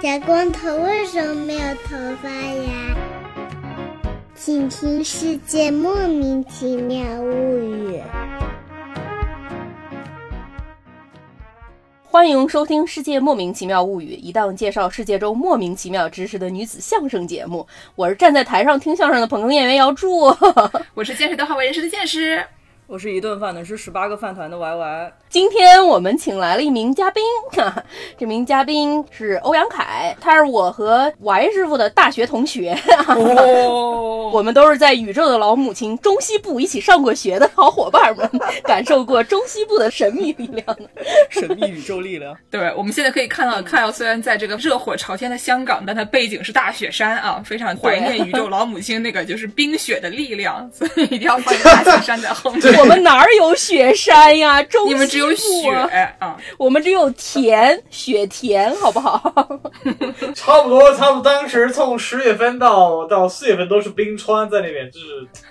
小光头为什么没有头发呀？请听《世界莫名其妙物语》。欢迎收听《世界莫名其妙物语》，一档介绍世界中莫名其妙知识的女子相声节目。我是站在台上听相声的捧哏演员姚柱，我是见识都好为人师的见识。我是一顿饭的是十八个饭团的 Y Y。今天我们请来了一名嘉宾，这名嘉宾是欧阳凯，他是我和 Y 师傅的大学同学，哦，我们都是在宇宙的老母亲中西部一起上过学的好伙伴们，感受过中西部的神秘力量。神秘宇宙力量。对，我们现在可以看到，看到虽然在这个热火朝天的香港，但它背景是大雪山啊，非常怀念宇宙老母亲那个就是冰雪的力量，所以一定要放一个大雪山在后面。我们哪儿有雪山呀？中你们只有雪啊，我们只有田，雪田，好不好？差不多，差不多。当时从十月份到到四月份都是冰川在那边，就是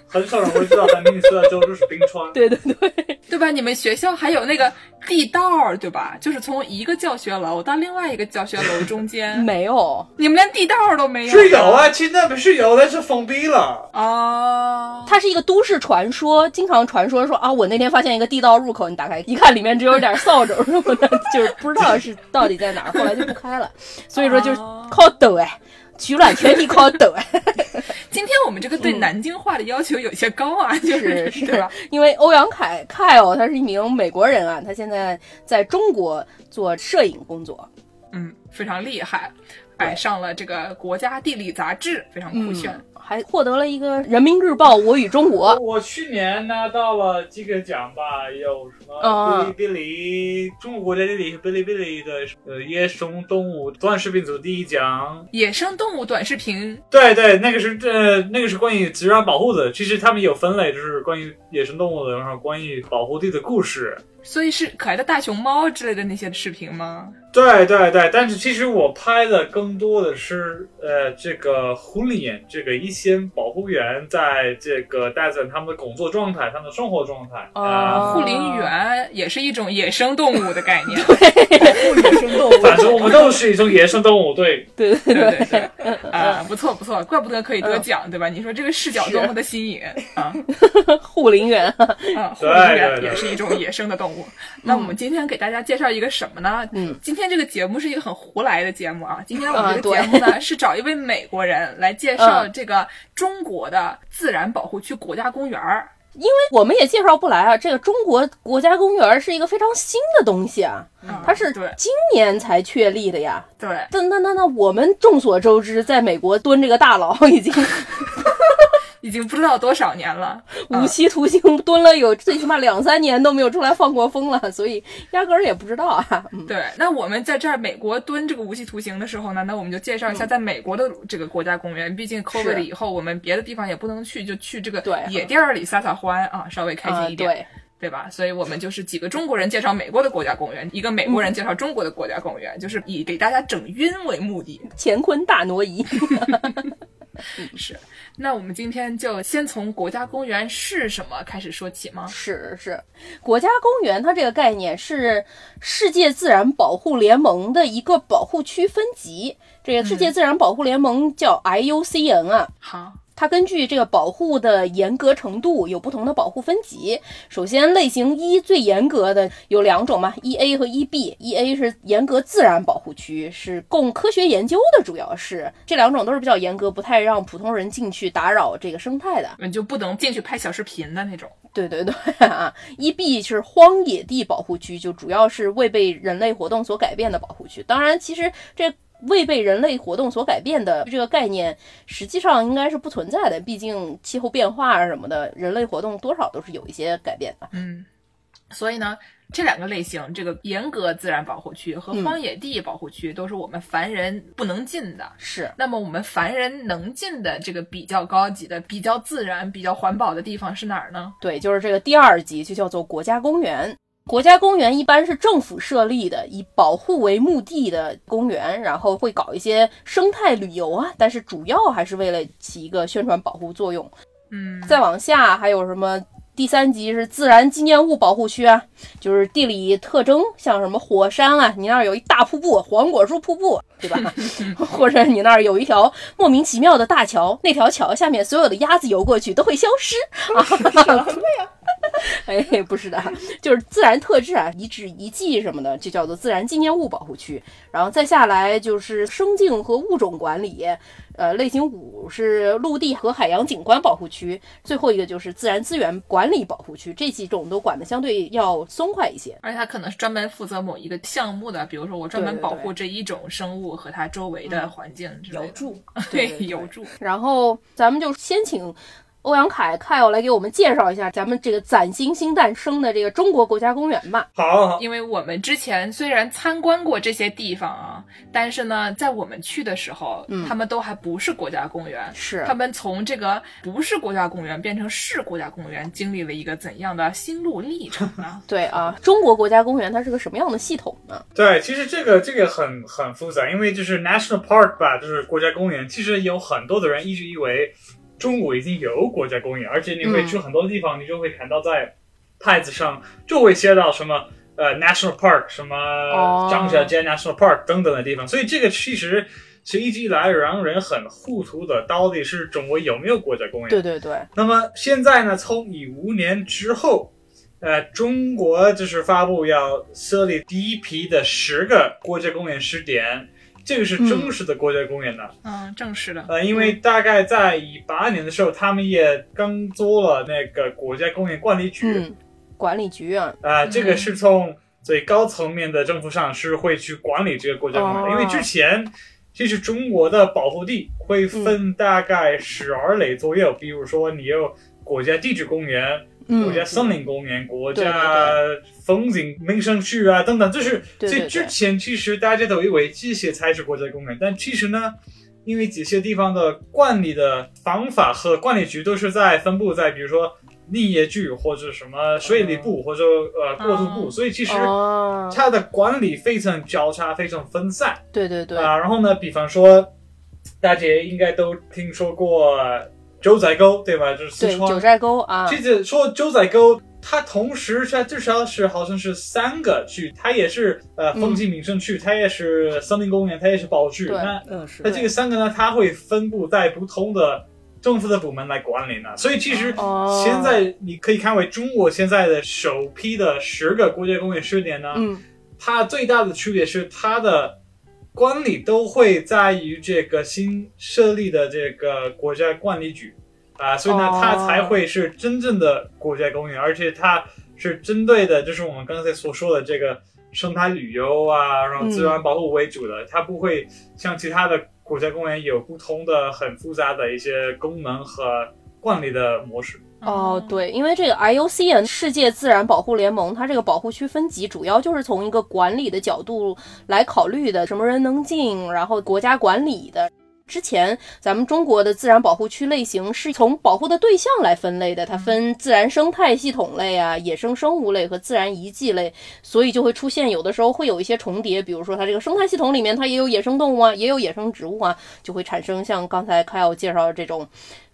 很少人会知道，但明尼苏达州就是冰川。对对对，对吧？你们学校还有那个地道儿，对吧？就是从一个教学楼到另外一个教学楼中间，没有，你们连地道都没有？是有啊，现在不是有，但是封闭了。哦，它是一个都市传说，经常传说说啊，我那天发现一个地道入口，你打开一看，里面只有点扫帚什么的，就是不知道是到底在哪儿，后来就不开了。所以说就是靠抖哎，取卵全你靠抖哎。今天我们这个对南京话的要求有些高啊，就是是对吧？因为欧阳凯凯哦，他是一名美国人啊，他现在在中国做摄影工作。嗯，非常厉害，哎，上了这个国家地理杂志，非常酷炫。还获得了一个人民日报我与中国。我去年拿到了几个奖吧，有什么啊哔哩哔哩、中国国家地理和哔哩哔哩的呃野生动物短视频组第一奖。野生动物短视频，对对，那个是呃那个是关于自然保护的。其实他们有分类，就是关于野生动物的，然后关于保护地的故事。所以是可爱的大熊猫之类的那些视频吗？对对对，但是其实我拍的更多的是呃这个护理员，这个一些保护员在这个大自然他们的工作状态、他们的生活状态哦啊。护林员也是一种野生动物的概念。野生动物。反正我们都是一种野生动物，对。对对对对对，啊，不错不错，怪不得可以得奖，对吧？你说这个视角多么的新颖啊！护林员，啊，护林员对对也是一种野生的动物。那我们今天给大家介绍一个什么呢？嗯，今天这个节目是一个很胡来的节目啊。今天我们这个啊节目呢，是找一位美国人来介绍嗯这个中国的自然保护区国家公园儿。因为我们也介绍不来啊，这个中国国家公园是一个非常新的东西啊，嗯它是今年才确立的呀。对，那那那那，我们众所周知，在美国蹲这个大牢已经 已经不知道多少年了。无期徒刑蹲了有最起码两三年都没有出来放过风了，所以压根儿也不知道啊。嗯对，那我们在这儿美国蹲这个无期徒刑的时候呢，那我们就介绍一下在美国的这个国家公园。毕竟 COVID 以后，我们别的地方也不能去，就去这个野地儿里撒撒欢啊，稍微开啊心一点，对，对吧？所以我们就是几个中国人介绍美国的国家公园，一个美国人介绍中国的国家公园，就是以给大家整晕为目的。乾坤大挪移。是，那我们今天就先从国家公园是什么开始说起吗？是是，国家公园它这个概念是世界自然保护联盟的一个保护区分级。这个世界自然保护联盟叫 IUCN 啊，好，它根据这个保护的严格程度有不同的保护分级。首先，类型一最严格的有两种嘛，E A 和 E B。E A 是严格自然保护区，是供科学研究的，主要是这两种都是比较严格，不太让普通人进去打扰这个生态的。你就不能进去拍小视频的那种。对对对啊，E B 是荒野地保护区，就主要是未被人类活动所改变的保护区。当然，其实这未被人类活动所改变的这个概念，实际上应该是不存在的。毕竟气候变化啊什么的，人类活动多少都是有一些改变的。嗯，所以呢，这两个类型，这个严格自然保护区和荒野地保护区，都是我们凡人不能进的。是，那么我们凡人能进的这个比较高级的、比较自然、比较环保的地方是哪儿呢？对，就是这个第二级就叫做国家公园。国家公园一般是政府设立的，以保护为目的的公园，然后会搞一些生态旅游啊，但是主要还是为了起一个宣传保护作用。嗯，再往下还有什么第三级是自然纪念物保护区啊，就是地理特征，像什么火山啊，你那儿有一大瀑布，黄果树瀑布，对吧？或者你那儿有一条莫名其妙的大桥，那条桥下面所有的鸭子游过去都会消失啊。哎，不是的，就是自然特质啊，遗址遗迹什么的，就叫做自然纪念物保护区。然后再下来就是生境和物种管理，呃，类型五是陆地和海洋景观保护区，最后一个就是自然资源管理保护区。这几种都管的相对要松快一些。而且它可能是专门负责某一个项目的，比如说我专门保护这一种生物和它周围的环境之类的。姚柱，对有助。然后咱们就先请欧阳凯 Kyle 来给我们介绍一下咱们这个崭新新诞生的这个中国国家公园吧。好好，因为我们之前虽然参观过这些地方啊，但是呢，在我们去的时候，他们都还不是国家公园。是他们从这个不是国家公园变成是国家公园，经历了一个怎样的心路历程呢？对啊，中国国家公园它是个什么样的系统呢？对，其实这个这个很很复杂，因为就是 national park 吧，就是国家公园。其实有很多的人一直以为中国已经有国家公园，而且你会嗯去很多地方，你就会看到在牌子上就会写到什么呃 national park，什么哦张家界 national park 等等的地方。所以这个其实是一直以来让人很糊涂的，到底是中国有没有国家公园？对对对，那么现在呢，从一五年之后，呃，中国就是发布要设立第一批的十个国家公园试点，这个是正式的国家公园呢。嗯，正式的。呃，因为大概在一八年的时候，他们也刚做了那个国家公园管理局，嗯，管理局啊，啊、这个是从最高层面的政府上是会去管理这个国家公园，哦。因为之前其实中国的保护地会分大概十二类左右，比如说你有国家地质公园、嗯国家森林公园、国家风景名胜区啊等等，就是对对对所以之前其实大家都以为这些才是国家公园，但其实呢。因为这些地方的管理的方法和管理局都是在分布在，比如说林业局或者什么水利部或者呃过渡部，哦所以其实哦，它的管理非常交叉，非常分散对对对，啊。然后呢，比方说大家应该都听说过九寨沟，对吧？就是四川九寨沟啊，其实说九寨沟，它同时它至少是好像是三个区，它也是呃风景名胜区，它也是森林公园，它也是保护区。那那这个三个呢，它会分布在不同的政府的部门来管理呢。所以其实现在你可以看为中国现在的首批的十个国家公园试点呢，它最大的区别是它的管理都会在于这个新设立的这个国家管理局啊，所以呢，它才会是真正的国家公园，而且它是针对的，就是我们刚才所说的这个生态旅游啊，然后自然保护为主的，它不会像其他的国家公园有不同的很复杂的一些功能和管理的模式。哦，对，因为这个 IUCN 世界自然保护联盟，它这个保护区分级主要就是从一个管理的角度来考虑的，什么人能进，然后国家管理的。之前咱们中国的自然保护区类型是从保护的对象来分类的，它分自然生态系统类啊、野生生物类和自然遗迹类，所以就会出现有的时候会有一些重叠，比如说它这个生态系统里面它也有野生动物啊，也有野生植物啊，就会产生像刚才凯奥介绍的这种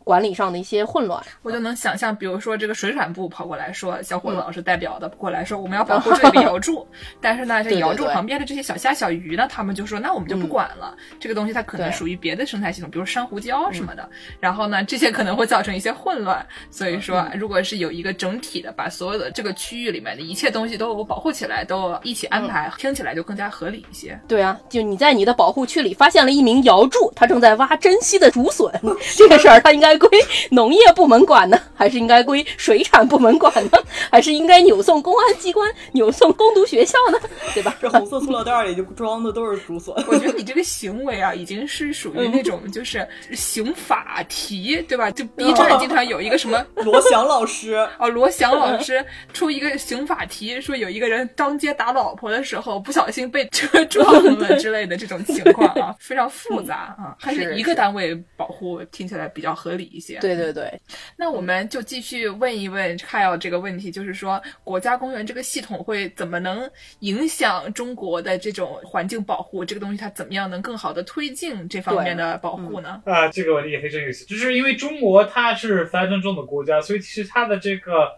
管理上的一些混乱。我就能想象，比如说这个水产部跑过来说，小伙嗯子老师代表的过来说，我们要保护这个瑶柱，但是呢，这瑶柱旁边的这些小虾小鱼呢，他们就说，那我们就不管了，这个东西它可能属于别的生态系统，比如珊瑚礁什么的。然后呢，这些可能会造成一些混乱。所以说，如果是有一个整体的，把所有的这个区域里面的一切东西都保护起来，都一起安排，听起来就更加合理一些。对啊，就你在你的保护区里发现了一名瑶柱，他正在挖珍稀的竹笋，这个事儿他应该归农业部门管呢，还是应该归水产部门管呢，还是应该扭送公安机关、扭送攻读学校呢？对吧？这红色塑料袋里就装的都是竹笋。我觉得你这个行为啊，已经是属于那种就是刑法题，对吧？就 B 站经常有一个什么 罗翔老师，哦，罗翔老师出一个刑法题，说有一个人当街打老婆的时候不小心被车撞了之类的这种情况啊，非常复杂啊。还是是一个单位保护，听起来比较合理一些。对对对，那我们就继续问一问 Kyle 这个问题，就是说国家公园这个系统会怎么能影响中国的这种环境保护？这个东西它怎么样能更好的推进这方面的保护呢？啊，这个问题也非常有意思，就是因为中国它是发展中的国家，所以其实它的这个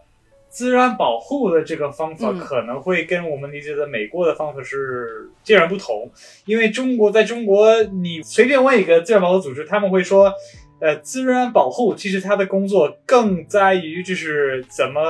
自然保护的这个方法嗯可能会跟我们理解的美国的方法是截然不同，因为中国在中国，你随便问一个自然保护组织，他们会说，呃，自然保护其实它的工作更在于就是怎么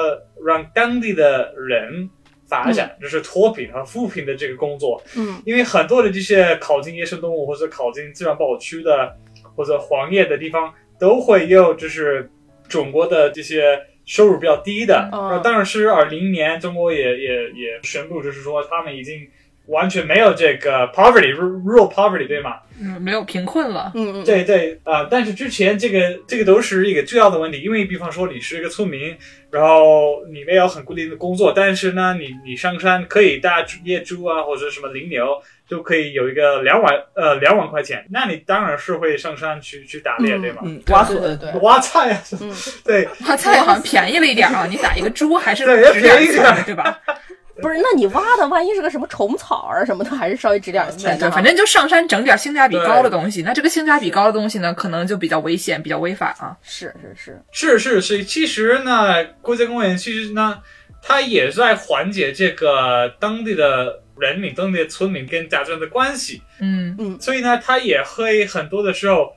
让当地的人发展，就是脱贫和扶贫的这个工作，嗯因为很多的这些考进野生动物或者考进自然保护区的或者荒野的地方，都会有就是中国的这些收入比较低的。嗯当然是二零年，中国也也也宣布，就是说他们已经完全没有这个 poverty rural poverty 对吗？嗯，没有贫困了。嗯嗯，对对啊、但是之前这个这个都是一个重要的问题，因为比方说你是一个村民，然后你没有很固定的工作，但是呢，你你上山可以打猪野猪啊，或者什么羚牛，就可以有一个两万呃两万块钱，那你当然是会上山去去打猎，嗯对吗？嗯，挖对笋对对，挖菜啊，嗯 对挖，菜好像便宜了一点啊！你打一个猪 还是对要值点便宜点钱，对吧？不是，那你挖的万一是个什么虫草啊什么的，还是稍微值点钱的对，哈。反正就上山整点性价比高的东西。那这个性价比高的东西呢，可能就比较危险，比较违法啊。是是是，是是是，其实呢，国家公园其实呢，它也在缓解这个当地的人民、当地的村民跟家政的关系。嗯嗯所以呢，它也会很多的时候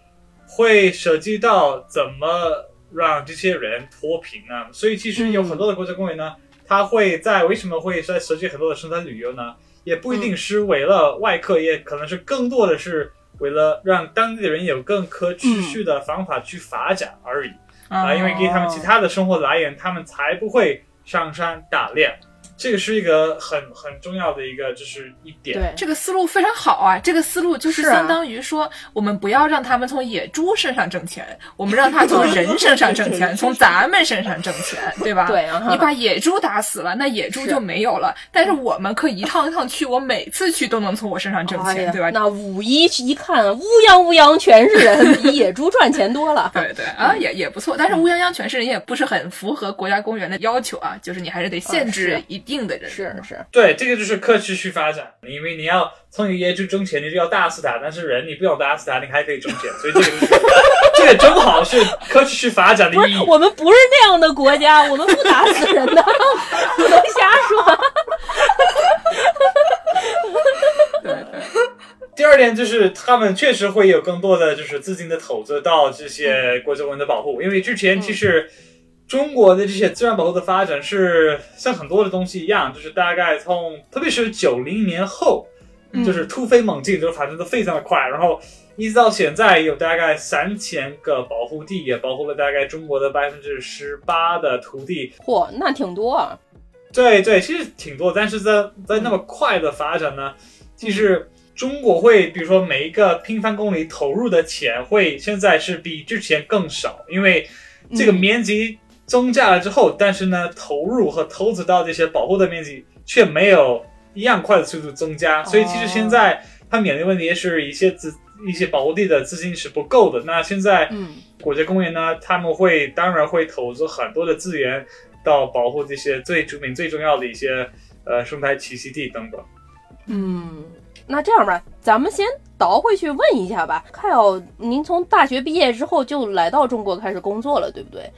会涉及到怎么让这些人脱贫啊？所以其实有很多的国家公园呢，它会在为什么会在设计很多的生态旅游呢？也不一定是为了外客，也可能是更多的是为了让当地的人有更可持续的方法去发展而已。啊，因为给他们其他的生活来源，他们才不会上山打猎。这个是一个很很重要的一个，就是一点。对，这个思路非常好啊！这个思路就是相当于说，我们不要让他们从野猪身上挣钱，我们让他从 人身上挣钱，从咱们身上挣钱，对吧？对啊你把野猪打死了，那野猪就没有了。但是我们可以一趟一趟去，我每次去都能从我身上挣钱，哎对吧？那五一一看，乌泱乌泱全是人，比野猪赚钱多了。对对啊，也也不错。但是乌泱泱全是人也不是很符合国家公园的要求啊，就是你还是得限制是一定的人。是是，对，这个就是可持续发展，因为你要从一个野猪挣钱，你就要打死他，但是人你不用打死他，你还可以挣钱，所以这个就是这个正好是可持续发展的意义。我们不是那样的国家，我们不打死人的，不能瞎说。对对，第二点就是他们确实会有更多的就是资金的投资到这些国家公园的保护，因为之前其实中国的这些自然保护的发展是像很多的东西一样，就是大概从特别是九零年后，就是突飞猛进，就发展的非常的快，然后一直到现在有大概三千个保护地，也保护了大概中国的百分之十八的土地。嚯，那挺多啊。对对，其实挺多，但是在在那么快的发展呢，其实中国会，比如说每一个平方公里投入的钱会现在是比之前更少，因为这个面积增加了之后，但是呢，投入和投资到这些保护的面积却没有一样快的速度增加，所以其实现在它面临问题是一些资一些保护地的资金是不够的。那现在嗯国家公园呢，他们会当然会投资很多的资源到保护这些最著名、最重要的一些呃生态栖息地等等。嗯，那这样吧，咱们先倒回去问一下吧。看要您从大学毕业之后就来到中国开始工作了，对不对？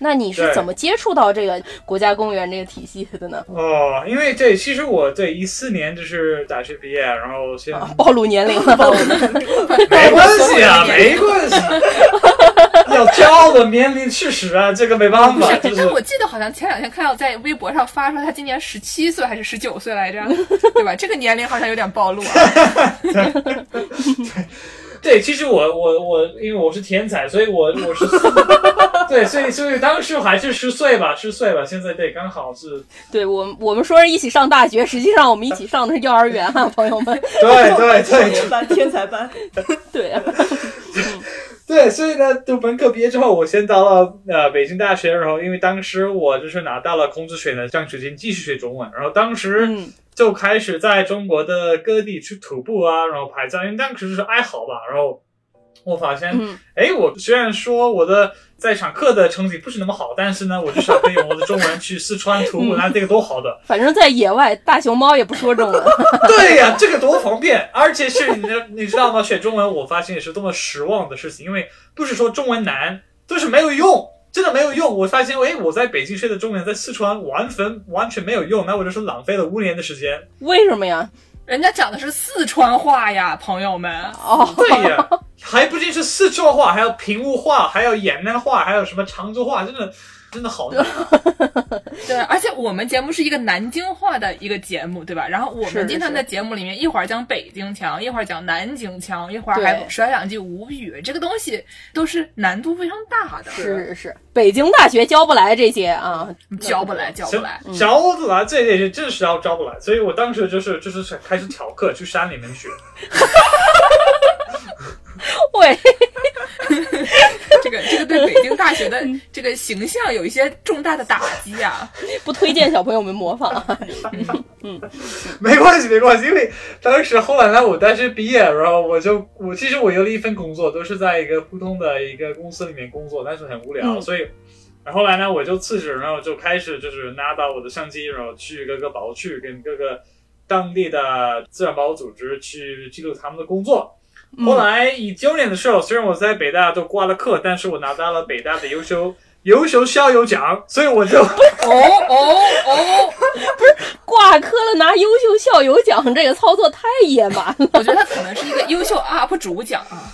那你是怎么接触到这个国家公园这个体系的呢？哦，因为对其实我对一四年就是大学毕业，然后现在、啊，暴露年龄了，没关系啊，没关系，要骄傲的年龄事实啊，这个没办法，就但我记得好像前两天看到在微博上发说他今年十七岁还是十九岁来着，对吧？这个年龄好像有点暴露啊。对，其实我我我，因为我是天才，所以我我是 对，所以所以当时还是十岁吧，十岁吧，现在对，刚好是，对我们我们说是一起上大学，实际上我们一起上的是幼儿园啊，朋友们。对对对。天班天才班，对啊，对，所以呢，读本科毕业之后，我先到了呃北京大学，然后因为当时我就是拿到了孔子学的奖学金，继续学中文，然后当时嗯。就开始在中国的各地去徒步啊，然后拍照，因为当时就是爱好吧，然后我发现，嗯。哎，我虽然说我的在上课的成绩不是那么好，但是呢，我至少可以用我的中文去四川徒步，那 这个多好的。反正在野外，大熊猫也不说中文。对呀、这个多方便，而且是你你知道吗？学中文我发现也是多么失望的事情，因为不是说中文难，就是没有用。真的没有用。我发现，哎，我在北京学的中文在四川完全完全没有用，那我就是浪费了五年的时间。为什么呀？人家讲的是四川话呀，朋友们。哦，对呀，还不仅是四川话，还有平雾话，还有延安话，还有什么常州话，真的。真的好难，对，而且我们节目是一个南京话的一个节目，对吧？然后我们经常在节目里面一会儿讲北京腔，一会儿讲南京腔，一会儿还甩两句吴语，这个东西都是难度非常大的。是是是，北京大学教不来这些啊，教不来，教不来，教不来，这这这是要教不来。所以我当时就是就是开始调课去山里面学。喂。这个这个对北京大学的这个形象有一些重大的打击啊！不推荐小朋友们模仿。嗯，没关系没关系，因为当时后来呢，我大学毕业，然后我就我其实我有了一份工作，都是在一个普通的一个公司里面工作，但是很无聊，所以后来呢，我就辞职，然后就开始就是拿到我的相机，然后去各个保护区，跟各个当地的自然保护组织去记录他们的工作。后来一九年的时候，虽然我在北大都挂了课，但是我拿到了北大的优秀 优秀校友奖，所以我就哦哦哦，不是挂科了拿优秀校友奖，这个操作太野蛮了。我觉得他可能是一个优秀 UP 主奖啊。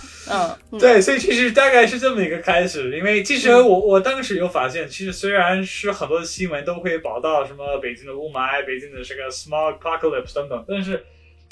嗯，对，所以其实大概是这么一个开始。因为其实我我当时有发现，其实虽然是很多的新闻都会报道什么北京的雾霾、北京的这个 smog apocalypse 等等，但是。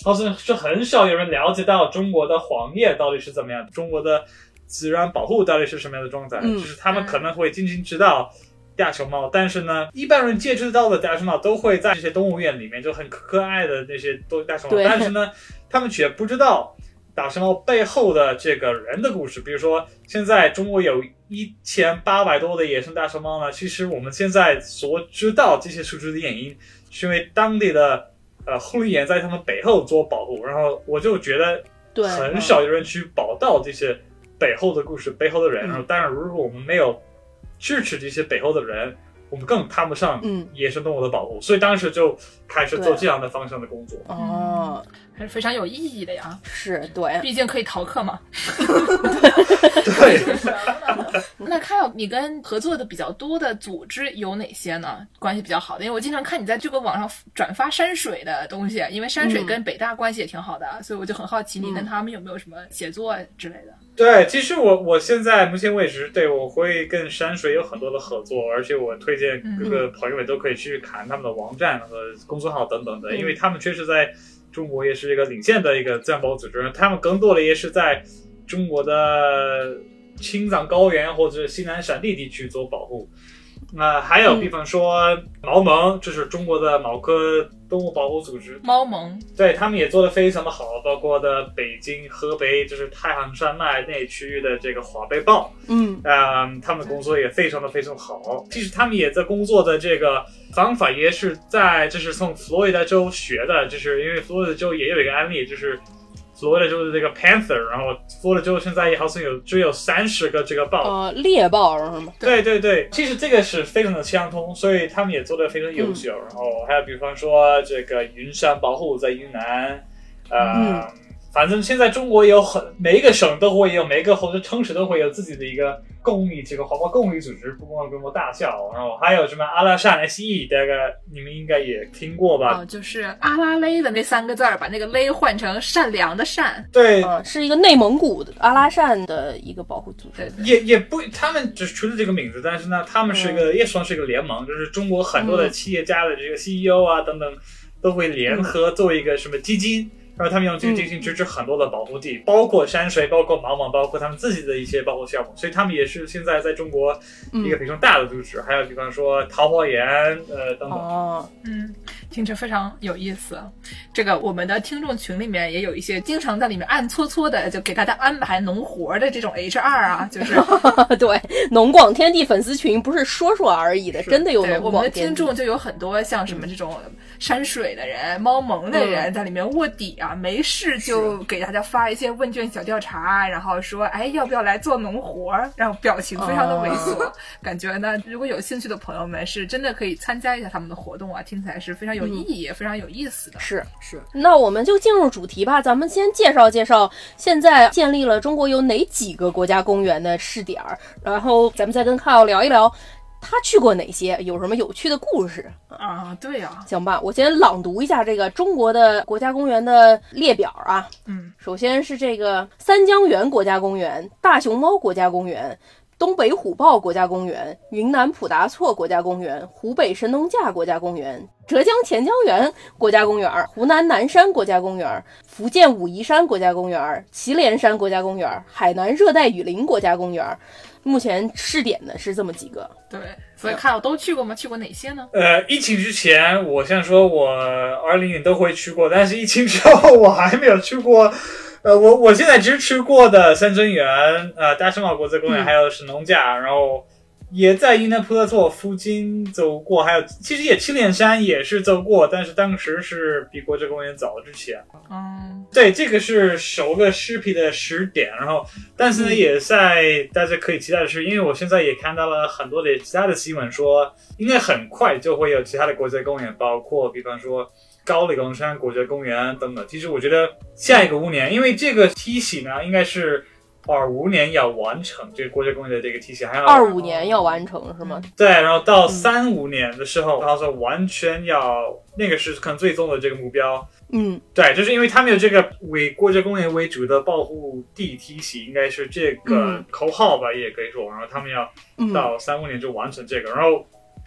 好像是很少有人了解到中国的黄叶到底是怎么样，中国的自然保护到底是什么样的状态。就是他们可能会仅仅知道大熊猫，但是呢，一般人接触到的大熊猫都会在这些动物园里面，就很可爱的那些都大熊猫。但是呢，他们却不知道大熊猫背后的这个人的故事。比如说，现在中国有一千八百多的野生大熊猫呢，其实我们现在所知道这些数据的原因，是因为当地的。呃，护林员在他们背后做保护，然后我就觉得，对，很少有人去报道这些背后的故事、背后的人。然后，当然，如果我们没有支持这些背后的人，我们更谈不上野生动物的保护。所以当时就开始做这样的方向的工作。哦。还是非常有意义的呀，是对，毕竟可以逃课嘛。对。那看到你跟合作的比较多的组织有哪些呢？关系比较好的，因为我经常看你在这个网上转发山水的东西，因为山水跟北大关系也挺好的，所以我就很好奇你跟他们有没有什么写作之类的。对，其实我我现在目前为止，对我会跟山水有很多的合作，而且我推荐各个朋友们都可以去看他们的网站和公众号等等的，因为他们确实在。中国也是一个领先的一个自然保护组织，他们更多的也是在中国的青藏高原或者西南山地地区做保护。那还有，比方说毛盟，这是中国的毛科动物保护组织。猫盟，对他们也做的非常的好，包括的北京、河北，就是太行山脉那区域的这个华北豹。嗯，啊，他们的工作也非常的非常好。其实他们也在工作的这个方法也是在，就是从佛罗里达州学的，就是因为佛罗里达州也有一个案例，就是。佛罗里达州的这个 panther，然后佛罗里达州现在也好像有只有三十个这个豹，呃，猎豹是吗？对对对，其实这个是非常的相通，所以他们也做的非常优秀。然后还有比方说这个云山保护在云南，呃。反正现在中国有很每一个省都会有，每一个或者城市都会有自己的一个公益这个环保公益组织，不光规模大小，然后还有什么阿拉善 SE，大概你们应该也听过吧？哦，就是阿拉蕾的那三个字儿，把那个勒换成善良的善。对，是一个内蒙古的阿拉善的一个保护组织。也也不，他们只是出了这个名字，但是呢，他们是一个也算是一个联盟，就是中国很多的企业家的这个 CEO 啊等等，都会联合做一个什么基金。然后他们用这个进行支持很多的保护地，包括山水，包括毛毛，包括他们自己的一些保护项目，所以他们也是现在在中国一个非常大的组织。还有比方说桃花源，呃等等。哦，嗯，听着非常有意思。这个我们的听众群里面也有一些经常在里面暗搓搓的，就给大家安排农活的这种 HR 啊，就是对农广天地粉丝群不是说说而已的，真的有农广天地。我们的听众就有很多像什么这种。山水的人、猫萌的人在里面卧底啊，没事就给大家发一些问卷小调查，然后说，哎，要不要来做农活儿？然后表情非常的猥琐，感觉呢，如果有兴趣的朋友们，是真的可以参加一下他们的活动啊，听起来是非常有意义、也非常有意思的。是是，那我们就进入主题吧。咱们先介绍介绍，现在建立了中国有哪几个国家公园的试点儿，然后咱们再跟康奥聊一聊，他去过哪些，有什么有趣的故事。啊，对呀、行吧，我先朗读一下这个中国的国家公园的列表啊。嗯，首先是这个三江源国家公园、大熊猫国家公园、东北虎豹国家公园、云南普达措国家公园、湖北神农架国家公园、浙江钱江源国家公园、湖南南山国家公园、福建武夷山国家公园、祁连山国家公园、海南热带雨林国家公园。目前试点的是这么几个，对，所以看我都去过吗？去过哪些呢？呃，疫情之前，我先说我二零年都会去过，但是疫情之后我还没有去过。呃，我我现在只去过的三尊园、呃大圣马国家公园，嗯还有神农架，然后也在云南普达措附近走过，还有其实也祁连山也是走过，但是当时是比国家公园早之前。嗯，对，这个是首个视频的时点，然后但是呢，也在大家可以期待的是，因为我现在也看到了很多的其他的新闻说，应该很快就会有其他的国家公园，包括比方说高黎贡山国家公园等等。其实我觉得下一个五年，因为这个梯形呢，应该是二五年要完成这个国家公园的这个体系，还要二五年要完成是吗？对，然后到三五年的时候，然后说完全要那个是可能最终的这个目标。嗯对，就是因为他们有这个为国家公园为主的保护地体系，应该是这个嗯口号吧，也可以说。然后他们要嗯到三五年就完成这个，然后。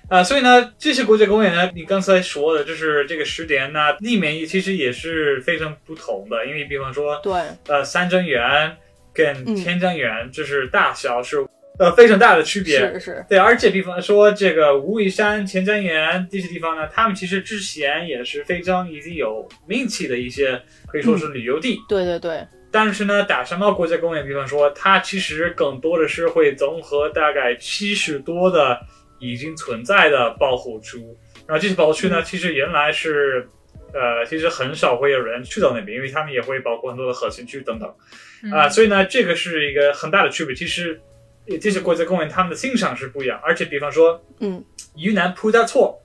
啊、所以呢，这些国家公园呢，你刚才说的，就是这个时点呢，里面其实也是非常不同的，因为比方说，对，呃，三珍园跟嗯天江园，就是大小是呃非常大的区别。是是，对，而且比方说这个武夷山、钱江源这些地方呢，他们其实之前也是非常已经有名气的一些，可以说是旅游地。对对对，但是呢，打山猫国家公园，比方说，它其实更多的是会综合大概七十多的已经存在的保护区，然后这些保护区呢，其实原来是。呃，其实很少会有人去到那边，因为他们也会包括很多的核心区等等。嗯啊、所以呢，这个是一个很大的区别。其实，呃这些国家公园他们的欣赏是不一样，而且比方说，嗯，云南普达措，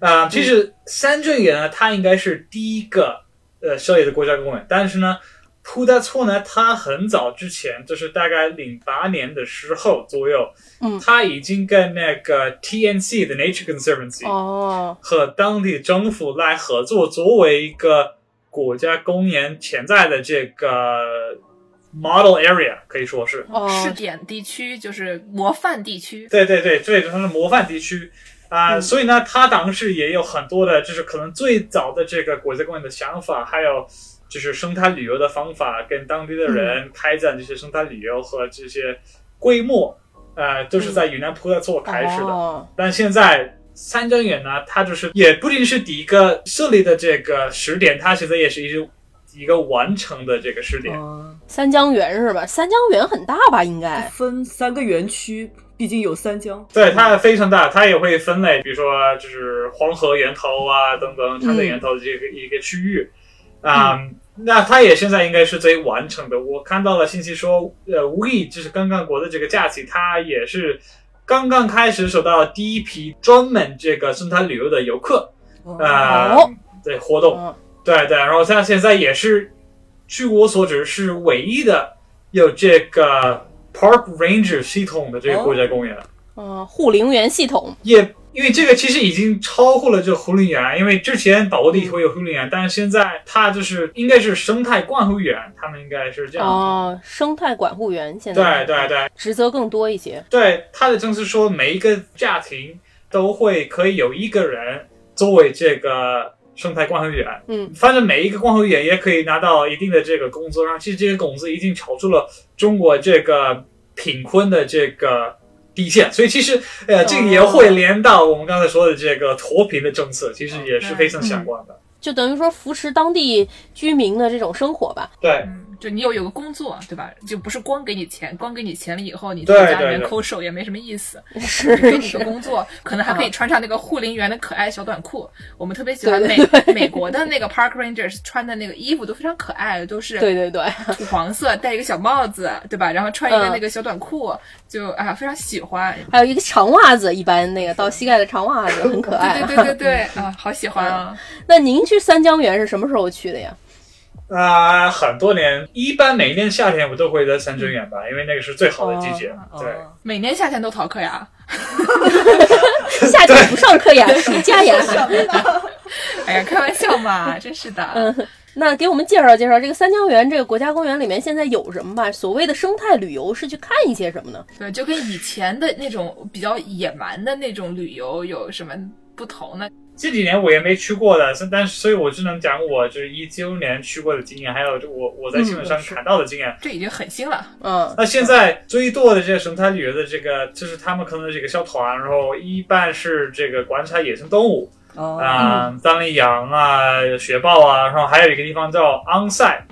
啊、其实三镇园呢，它应该是第一个呃设立的国家公园，但是呢，普达措呢，他很早之前，就是大概零八年的时候左右，嗯。它已经跟那个 TNC 的 Nature Conservancy，、哦，和当地政府来合作，作为一个国家公园潜在的这个 model area，可以说是。哦，试点地区就是模范地区。对对对，这就是模范地区。啊、嗯。所以呢，他当时也有很多的，就是可能最早的这个国家公园的想法，还有就是生态旅游的方法，跟当地的人开展这些生态旅游和这些规模，呃，都是在云南普达措开始的。哦但现在三江源呢，它就是也不仅是第一个设立的这个时点，它现在也是一个一个完成的这个试点。嗯，三江源是吧？三江源很大吧？应该。分三个园区，毕竟有三江。对，它非常大，它也会分类，比如说就是黄河源头啊等等，它的源头这个一个区域啊。那他也现在应该是最完成的。我看到了信息说，呃，无意就是刚刚过的这个假期，他也是刚刚开始收到第一批专门这个生态旅游的游客，呃，哦对活动。嗯对对，然后他现在也是，据我所知是唯一的有这个 Park Ranger 系统的这个国家公园，嗯，护林员系统。也因为这个其实已经超过了这个护林员，因为之前保护地会有护林员，但是现在它就是应该是生态管护员，他们应该是这样。哦，生态管护员现在对对对职责更多一些。对，他的政策说每一个家庭都会可以有一个人作为这个生态管护员，嗯，反正每一个管护员也可以拿到一定的这个工资，然后其实这个工资已经超出了中国这个贫困的这个底线，所以其实呃这个也会连到我们刚才说的这个脱贫的政策，其实也是非常相关的。就等于说扶持当地居民的这种生活吧。对，嗯，就你有有个工作，对吧？就不是光给你钱，光给你钱了以后，你对在家里面抠手也没什么意思。是给你是个工作，可能还可以穿上那个护林员的可爱小短裤。我们特别喜欢美美国的那个 Park Rangers 穿的那个衣服都非常可爱，都是对对对，土黄色，戴一个小帽子，对吧？然后穿一个嗯那个小短裤，就啊非常喜欢。还有一个长袜子，一般那个到膝盖的长袜子很可爱。对对对对对啊，好喜欢啊！那您去三江源是什么时候去的呀？啊、很多年，一般每年夏天我都会在三针远吧，因为那个是最好的季节。对，哦每年夏天都逃课呀。夏天不上课呀，暑假呀。哎呀，开玩笑嘛，真是的。嗯，那给我们介绍介绍这个三江源这个国家公园里面现在有什么吧？所谓的生态旅游是去看一些什么呢？对，就跟以前的那种比较野蛮的那种旅游有什么不同呢？这几年我也没去过的，但是所以我只能讲我就是一九年去过的经验，还有就我我在新闻上看到的经验。这已经很新了。嗯那现在最多的这个生态旅游的这个，就是他们可能是一个小团，然后一般是这个观察野生动物哦，啊，藏羚羊啊、雪豹啊，然后还有一个地方叫昂塞，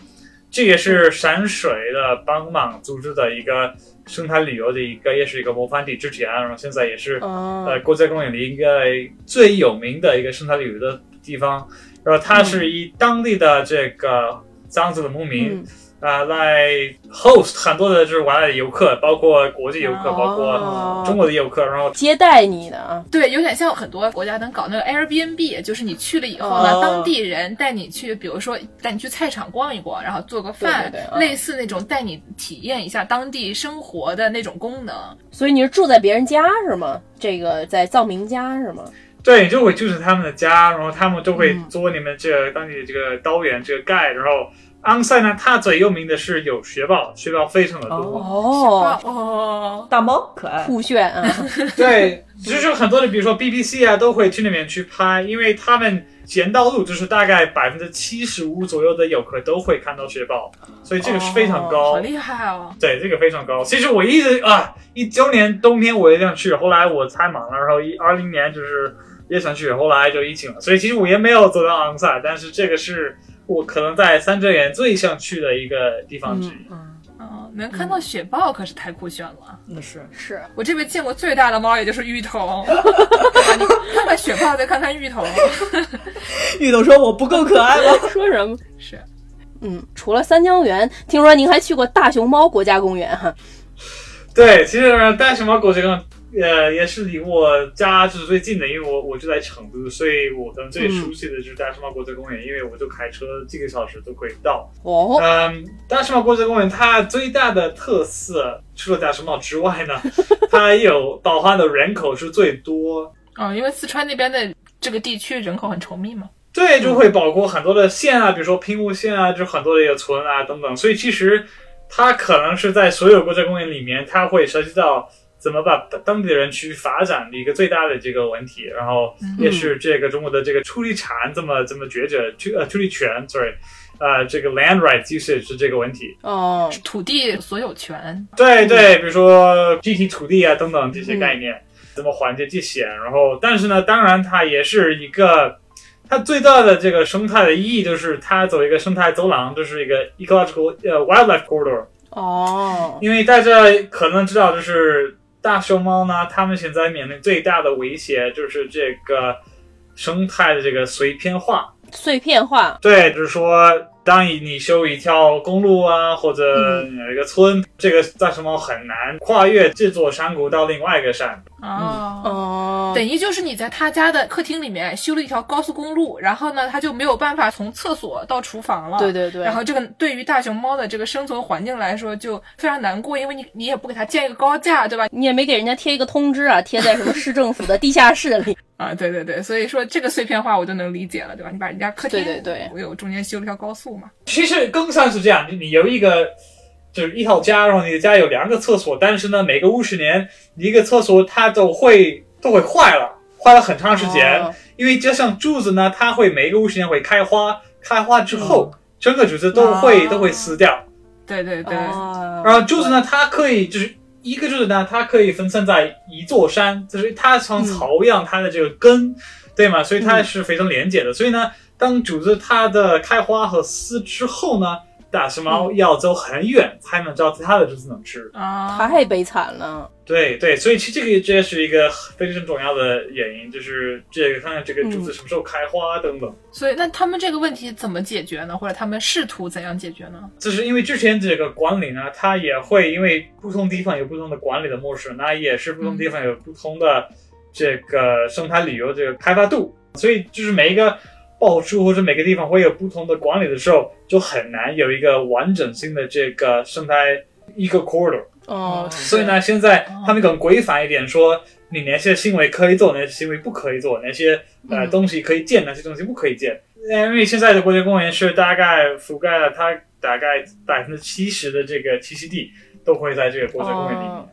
这也是山水的帮忙组织的一个生态旅游的一个，也是一个模范地之前，然后现在也是哦。呃国家公园里一个最有名的一个生态旅游的地方，然后它是以当地的这个藏族的牧民。嗯啊、来 host 很多的就是外来的游客，包括国际游客，哦包括中国的游客，然后接待你的啊，对，有点像很多国家能搞那个 Airbnb，就是你去了以后呢，哦当地人带你去，比如说带你去菜场逛一逛，然后做个饭，对对对嗯类似那种带你体验一下当地生活的那种功能。所以你是住在别人家是吗？这个在藏民家是吗？对，你就会就是他们的家，然后他们就会嗯做你们这个当地的这个导员这个 guide，然后昂赛呢，它最有名的是有雪豹，雪豹非常的多。哦，哦，大猫可爱，酷炫啊！对，就是很多的，比如说 BBC 啊，都会去那边去拍，因为他们捡到路就是大概百分之七十五左右的游客都会看到雪豹，所以这个是非常高。好厉害哦！对，这个非常高。其实我一直啊，一九年冬天我也想去，后来我太忙了，然后一二零年就是也想去，后来就疫情了，所以其实我也没有走到昂赛，但是这个是我可能在三者园最想去的一个地方之一。嗯，嗯，能看到雪豹可是太酷炫了。那是是我这边见过最大的猫，也就是芋头。看看雪豹，再看看芋头，芋头说我不够可爱吗？说什么？是嗯，除了三江源，听说您还去过大熊猫国家公园哈？对，其实呢大熊猫狗这个呃也是离我家就是最近的，因为我我就在成都，所以我可能最熟悉的就是大熊猫国家公园，因为我就开车几个小时都可以到。哦，嗯，大熊猫国家公园它最大的特色，除了大熊猫之外呢，它有包含的人口是最多。哦，因为四川那边的这个地区人口很稠密嘛。对，就会包括很多的县啊，比如说平武县啊，就很多的一个村啊等等，所以其实它可能是在所有国家公园里面，它会涉及到怎么把当地的人去发展的一个最大的这个问题，然后也是这个中国的这个处理产怎么怎么抉择，处呃处理权，sorry，呃这个 land rights usage 是这个问题。哦，土地所有权，对对，比如说集体土地啊等等这些概念，怎么缓解这些，然后但是呢，当然它也是一个。它最大的这个生态的意义就是它走一个生态走廊，就是一个 ecological 呃 wildlife corridor。哦，因为大家可能知道，就是大熊猫呢，它们现在面临最大的威胁就是这个生态的这个碎片化。碎片化，对，就是说，当你你修一条公路啊，或者有一个村，这个大熊猫很难跨越这座山谷到另外一个山。哦。哦，等于就是你在他家的客厅里面修了一条高速公路，然后呢，他就没有办法从厕所到厨房了。对对对，然后这个对于大熊猫的这个生存环境来说就非常难过，因为你你也不给它建一个高架，对吧？你也没给人家贴一个通知啊，贴在什么市政府的地下室里。啊，对对对，所以说这个碎片化我就能理解了，对吧？你把人家客厅对对对我有中间修了条高速嘛。其实更像是这样，你你有一个就是一套家，然后你的家有两个厕所，但是呢，每个五十年一个厕所它都会都会坏了，坏了很长时间。哦因为就像柱子呢，它会每个五十年会开花，开花之后，整个柱子都会、哦都会死掉。对对对，哦然后柱子呢，它可以就是一个柱子呢，它可以分散在一座山，就是它像草一样，它的这个根，对吗？所以它是非常连接的。所以呢，当竹子它的开花和丝之后呢，大熊猫要走很远才能找它的竹子能吃。啊，太悲惨了。对对，所以其实这个这也是一个非常重要的原因，就是这个看看这个竹子什么时候开花等等。所以那他们这个问题怎么解决呢？或者他们试图怎样解决呢？就是因为之前这个管理呢，它也会因为不同地方有不同的管理的模式，那也是不同地方有不同的这个生态旅游这个开发度，所以就是每一个保护处或者每个地方会有不同的管理的时候，就很难有一个完整性的这个生态一个 corridor。哦，所以呢，现在他们更规范一点，说你哪些行为可以做，哪些行为不可以做，哪些呃嗯东西可以建，哪些东西不可以建。呃因为现在的国家公园是大概覆盖了它大概百分之七十的这个栖息地都会在这个国家公园里面。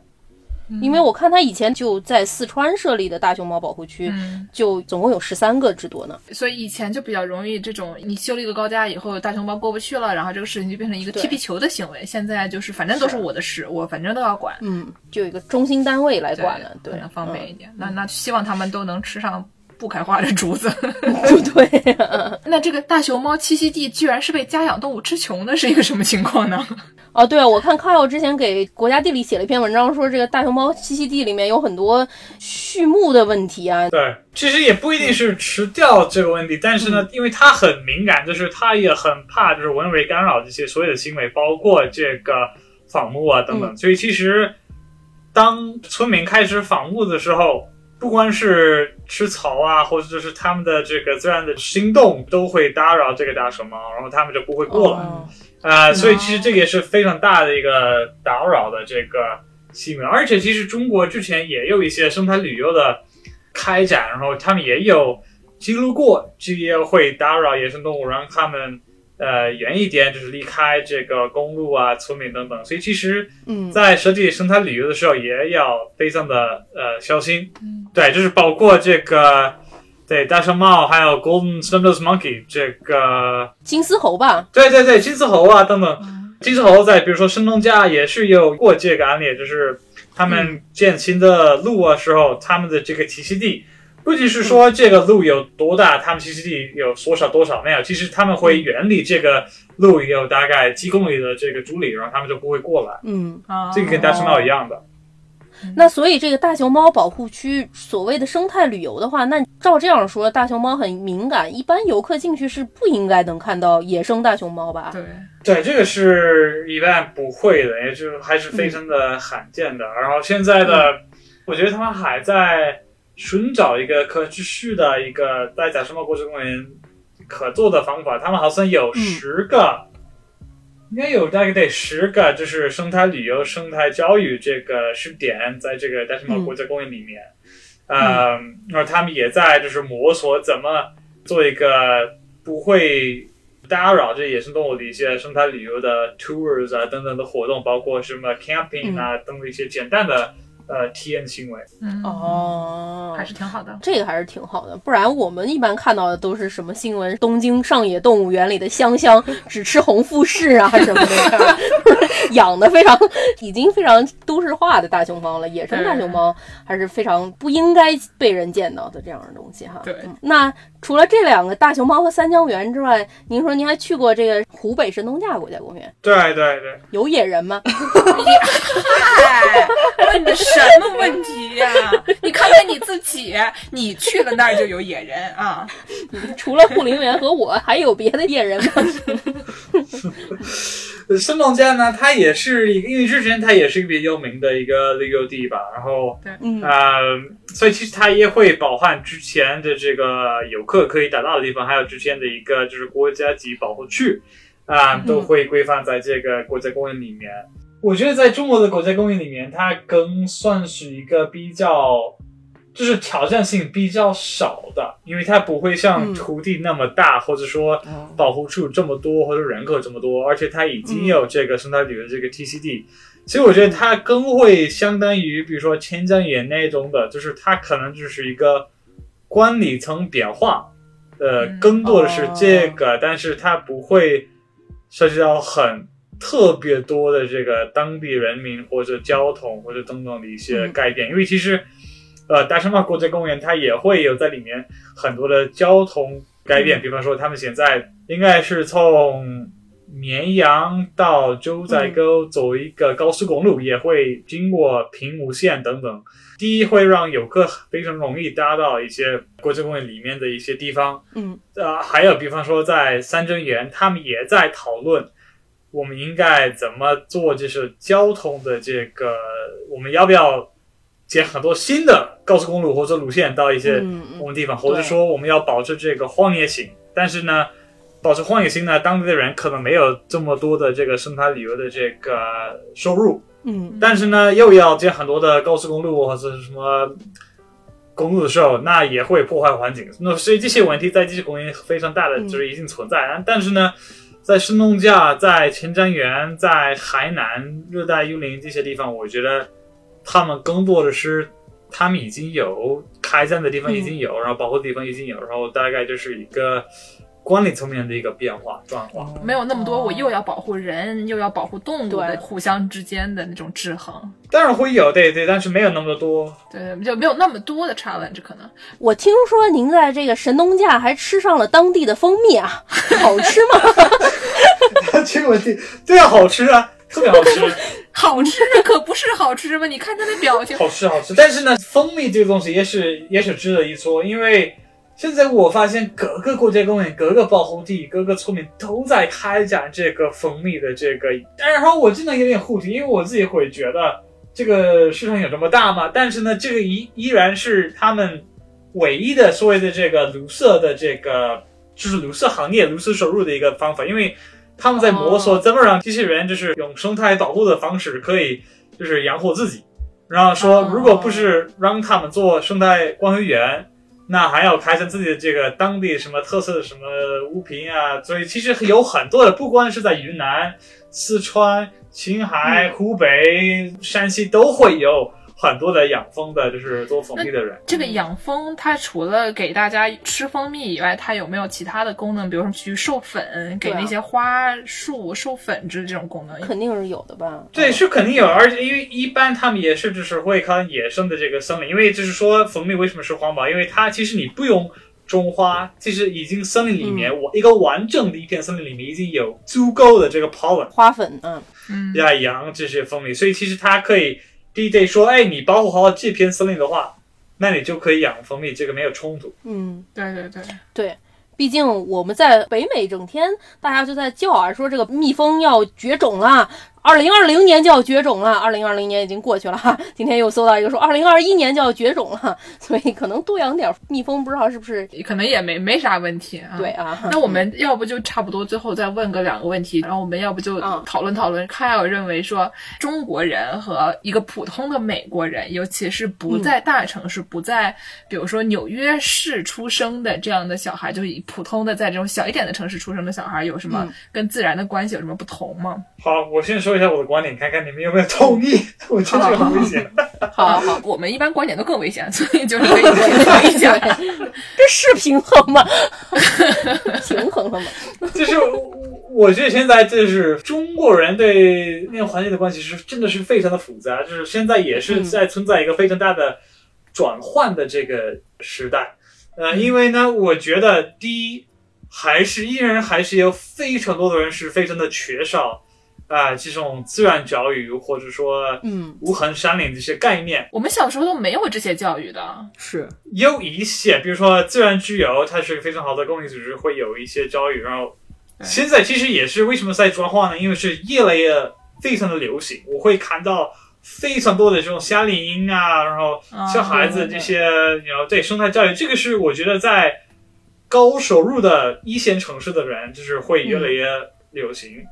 哦因为我看他以前就在四川设立的大熊猫保护区，嗯，就总共有十三个之多呢。所以以前就比较容易这种，你修了一个高架以后，大熊猫过不去了，然后这个事情就变成一个踢皮球的行为。现在就是反正都是我的事，我反正都要管，嗯，就有一个中心单位来管了，对，可能方便一嗯点。那那希望他们都能吃上不开花的竹子。对，那这个大熊猫栖息地居然是被家养动物吃穷的，是一个什么情况呢？哦，对啊，我看 Kyle 之前给国家地理写了一篇文章，说这个大熊猫栖息地里面有很多畜牧的问题啊。对，其实也不一定是吃掉这个问题，但是呢，因为它很敏感，就是它也很怕就是人为干扰这些所有的行为，包括这个访牧啊等等。所以其实当村民开始访牧的时候，不光是吃草啊，或者就是他们的这个自然的行动都会打扰这个大熊猫，然后他们就不会过来。哦啊、所以其实这个也是非常大的一个打扰的这个行为，而且其实中国之前也有一些生态旅游的开展，然后他们也有记录过，这也会打扰野生动物，让他们呃远一点，就是离开这个公路啊、村民等等。所以其实，嗯，在设计生态旅游的时候，也要非常的呃小心。嗯，对，就是包括这个。对，大熊猫还有 Golden Snub-nosed Monkey 这个金丝猴吧，对对对，金丝猴啊等等，嗯金丝猴在比如说神农架也是有过这个案例，就是他们建新的路啊时候，他们的这个栖息地，不仅是说这个路有多大，他们栖息地有多少多少没有，其实他们会远离这个路有大概几公里的这个距离，然后他们就不会过来。嗯，啊，这个跟大熊猫一样的。那所以这个大熊猫保护区所谓的生态旅游的话，那照这样说，大熊猫很敏感，一般游客进去是不应该能看到野生大熊猫吧？对，对，这个是一般不会的，也就还是非常的罕见的。然后现在的，我觉得他们还在寻找一个可持续的一个在大熊猫国家公园可做的方法。他们好像有十个，应该有大概得十个，就是生态旅游、生态教育这个试点，在这个大熊猫国家公园里面。呃，然后他们也在就是摸索怎么做一个不会打扰这野生动物的一些生态旅游的 tours 啊等等的活动，包括什么 camping 啊、等等一些简单的呃体验行为。嗯，哦，还是挺好的。这个还是挺好的，不然我们一般看到的都是什么新闻？东京上野动物园里的香香只吃红富士啊什么的，养的非常已经非常都市化的大熊猫了。野生大熊猫还是非常不应该被人见到的这样的东西哈。对嗯那除了这两个大熊猫和三江源之外，您说您还去过这个湖北神农架国家公园，对对对，有野人吗？哎，问的什么问题呀、你看看你自己，你去了那儿就有野人啊。除了护林员和我，还有别的野人吗？神农架呢，它也是一个，因为之前它也是一个比较有名的一个旅游地吧，然后嗯呃，所以其实它也会包含之前的这个游客可以达到的地方，还有之前的一个就是国家级保护区啊、都会规范在这个国家公园里面。我觉得在中国的国家公园里面，它更算是一个比较，就是挑战性比较少的，因为它不会像嗯土地那么大，或者说哦保护处这么多，或者人口这么多，而且它已经有这个生态旅游的这个 TCD，、所以我觉得它更会相当于，比如说千江园那种的，就是它可能就是一个管理层变化，呃，嗯更多的是这个，但是它不会涉及到很特别多的这个当地人民或者交通或者等等的一些嗯改变，因为其实。呃，大熊猫国家公园它也会有在里面很多的交通改变，比方说他们现在应该是从绵阳到九寨沟走一个高速公路，也会经过平武县等等。第一，会让游客非常容易达到一些国家公园里面的一些地方。嗯，呃，还有比方说在三珍园，他们也在讨论我们应该怎么做，就是交通的这个，我们要不要建很多新的高速公路或者路线到一些嗯嗯我们地方，或者说我们要保持这个荒野性，但是呢，保持荒野性呢，当地的人可能没有这么多的这个生态旅游的这个收入，嗯但是呢，又要建很多的高速公路或者是什么公路的时候，那也会破坏环境。那所以这些问题在这些公园非常大的嗯就是已经存在。但是呢，在神农架、在前瞻园、在海南热带雨林这些地方，我觉得他们更多的是他们已经有开战的地方已经有，然后保护的地方已经有，然后大概就是一个管理层面的一个变化转化。没有那么多，我又要保护人，又要保护动物的互相之间的那种制衡，当然会有，对对，但是没有那么多。对，就没有那么多的 challenge 可能。我听说您在这个神农架还吃上了当地的蜂蜜啊，好吃吗？这个问题，对啊，好吃啊，特别好吃。好吃可不是好吃吗？你看他的表情，好吃好吃，但是呢，蜂蜜这个东西也是也是值得一说，因为现在我发现各个国家公园、各个保护地、各个村民都在开展这个蜂蜜的这个，然后我真的有点护体，因为我自己会觉得这个市场有这么大吗？但是呢，这个依依然是他们唯一的所谓的这个绿色的这个就是绿色行业、绿色收入的一个方法，因为他们在摸索怎么让这些人就是用生态保护的方式可以就是养活自己。然后说，如果不是让他们做生态管理员，那还要开展自己的这个当地什么特色的什么物品啊。所以其实有很多的，不光是在云南、四川、青海、湖北、山西都会有很多的养蜂的，就是做蜂蜜的人。这个养蜂，它除了给大家吃蜂蜜以外，它有没有其他的功能？比如说去授粉，给那些花树授粉之这种功能？肯定是有的吧？对，是肯定有，而且因为一般他们也是就是会看野生的这个森林，因为就是说蜂蜜为什么是环保？因为它其实你不用种花，其实已经森林里面，我一个完整的一片森林里面已经有足够的这个 pollen 花粉，嗯，嗯，来养这些蜂蜜，所以其实它可以第一得说，哎，你保护好这片森林的话，那你就可以养蜂蜜，这个没有冲突。嗯，对对对，对。毕竟我们在北美整天大家就在叫啊，说这个蜜蜂要绝种了，二零二零年就要绝种了。二零二零年已经过去了哈，今天又搜到一个说二零二一年就要绝种了，所以可能多养点蜜蜂，不知道是不是可能也没没啥问题啊。对。啊？那我们要不就差不多最后再问个两个问题，然后我们要不就嗯讨论讨论。Kyle 认为说，中国人和一个普通的美国人，尤其是不在大城市、不在比如说纽约市出生的这样的小孩，就是以普通的在这种小一点的城市出生的小孩，有什么嗯跟自然的关系有什么不同吗？好，我先说一下我的观点，看看你们有没有同意。我觉得这个很危险。好好，我们一般观点都更危险，所以就是可以平衡一下。这是平衡吗？平衡了吗？就是我我觉得现在就是中国人对那个环境的关系是真的是非常的复杂，就是现在也是在存在一个非常大的转换的这个时代。呃，因为呢，我觉得第一还是依然还是有非常多的人是非常的缺少啊、这种自然教育或者说嗯，无痕山林这些概念。我们小时候都没有这些教育的，是有一些，比如说自然之友，它是非常好的公益组织，会有一些教育。然后现在其实也是为什么在转化呢？因为是越来越非常的流行，我会看到非常多的这种夏令营啊，然后啊小孩子这些，然后对生态教育，这个是我觉得在高收入的一线城市的人，就是会越来越流行。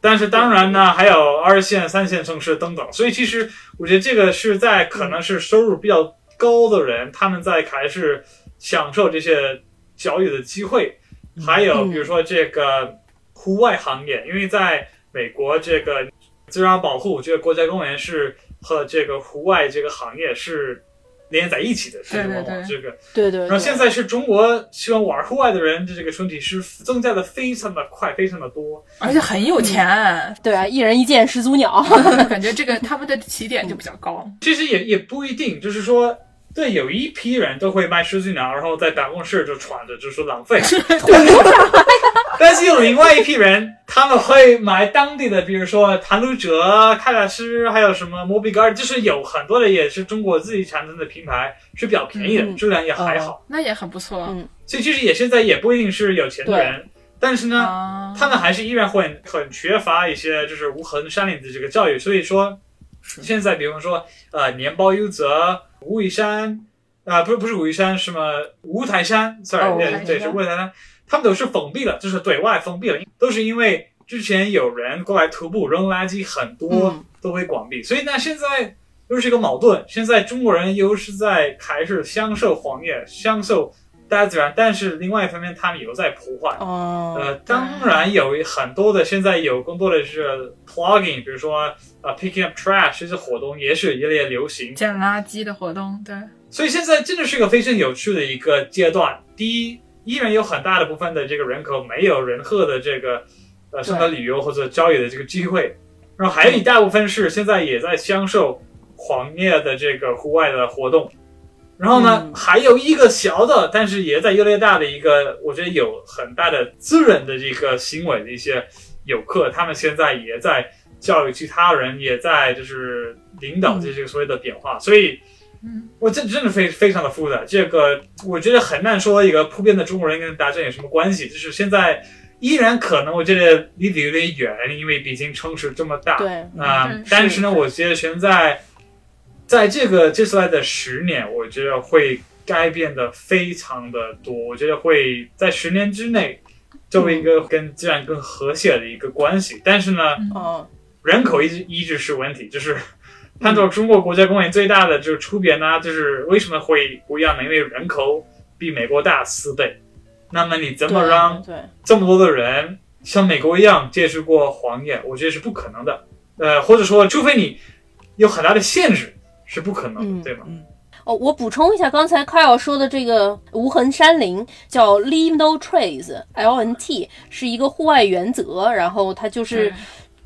但是当然呢，还有二线、三线城市等等，所以其实我觉得这个是在可能是收入比较高的人，他们在还是享受这些教育的机会。还有比如说这个户外行业，因为在美国这个自然保护这个国家公园是和这个户外这个行业是连在一起的，是对对对往往这个。对对对。然后现在是中国喜欢玩户外的人的这个群体是增加的非常的快，非常的多。而且很有钱，对啊，一人一件始祖鸟。感觉这个他们的起点就比较高。其实也也不一定，就是说，对，有一批人都会卖狮子鸟，然后在办公室就穿着，就说浪费。但是有另外一批人，他们会买当地的，比如说探路者、开大师，还有什么摩比杆，就是有很多的也是中国自己产生的品牌，是比较便宜的，嗯质量也还好。那也很不错。嗯所以其实也现在也不一定是有钱的人，但是呢，啊，他们还是依然会很缺乏一些就是无痕山林的这个教育。所以说，现在比方说呃，年包优泽、武夷山。啊、不是不是武夷山，什么五台山，sorry，、哦对是五台山，他们都是封闭了，就是对外封闭了，都是因为之前有人过来徒步扔垃圾，很多嗯都会关闭，所以呢，现在又是一个矛盾，现在中国人又是在开始享受荒野，享受大自然，但是另外一方面，他们又在破坏。哦，呃，当然有很多的，现在有更多的是 plugging，比如说呃 picking up trash 这些活动也是越来越流行。捡垃圾的活动，对，所以现在真的是一个非常有趣的一个阶段。第一，依然有很大的部分的这个人口没有任何的这个呃什么旅游或者郊野的这个机会，然后还有一大部分是现在也在享受狂野的这个户外的活动。然后呢，嗯还有一个小的，但是也在越来越大的一个，我觉得有很大的自认的这个行为的一些游客，他们现在也在教育其他人，也在就是领导这些所谓的变化。所以，嗯，我这真的非非常的复杂，这个我觉得很难说一个普遍的中国人跟大战有什么关系，就是现在依然可能我觉得离得有点远，因为毕竟城市这么大，对，啊、嗯但是呢，我觉得现在在这个接下来的十年，我觉得会改变的非常的多。我觉得会在十年之内作为一个跟自然更和谐的一个关系。但是呢，哦，人口一直一直是问题，就是按照中国国家公园最大的就是出别呢，就是为什么会不一样呢？因为人口比美国大四倍。那么你怎么让对，这么多的人像美国一样接触过黄野，我觉得是不可能的。呃，或者说，除非你有很大的限制，是不可能对吗？哦，我补充一下，刚才 Kyle 说的这个无痕山林叫 Leave No Trace（LNT），是一个户外原则，然后它就是对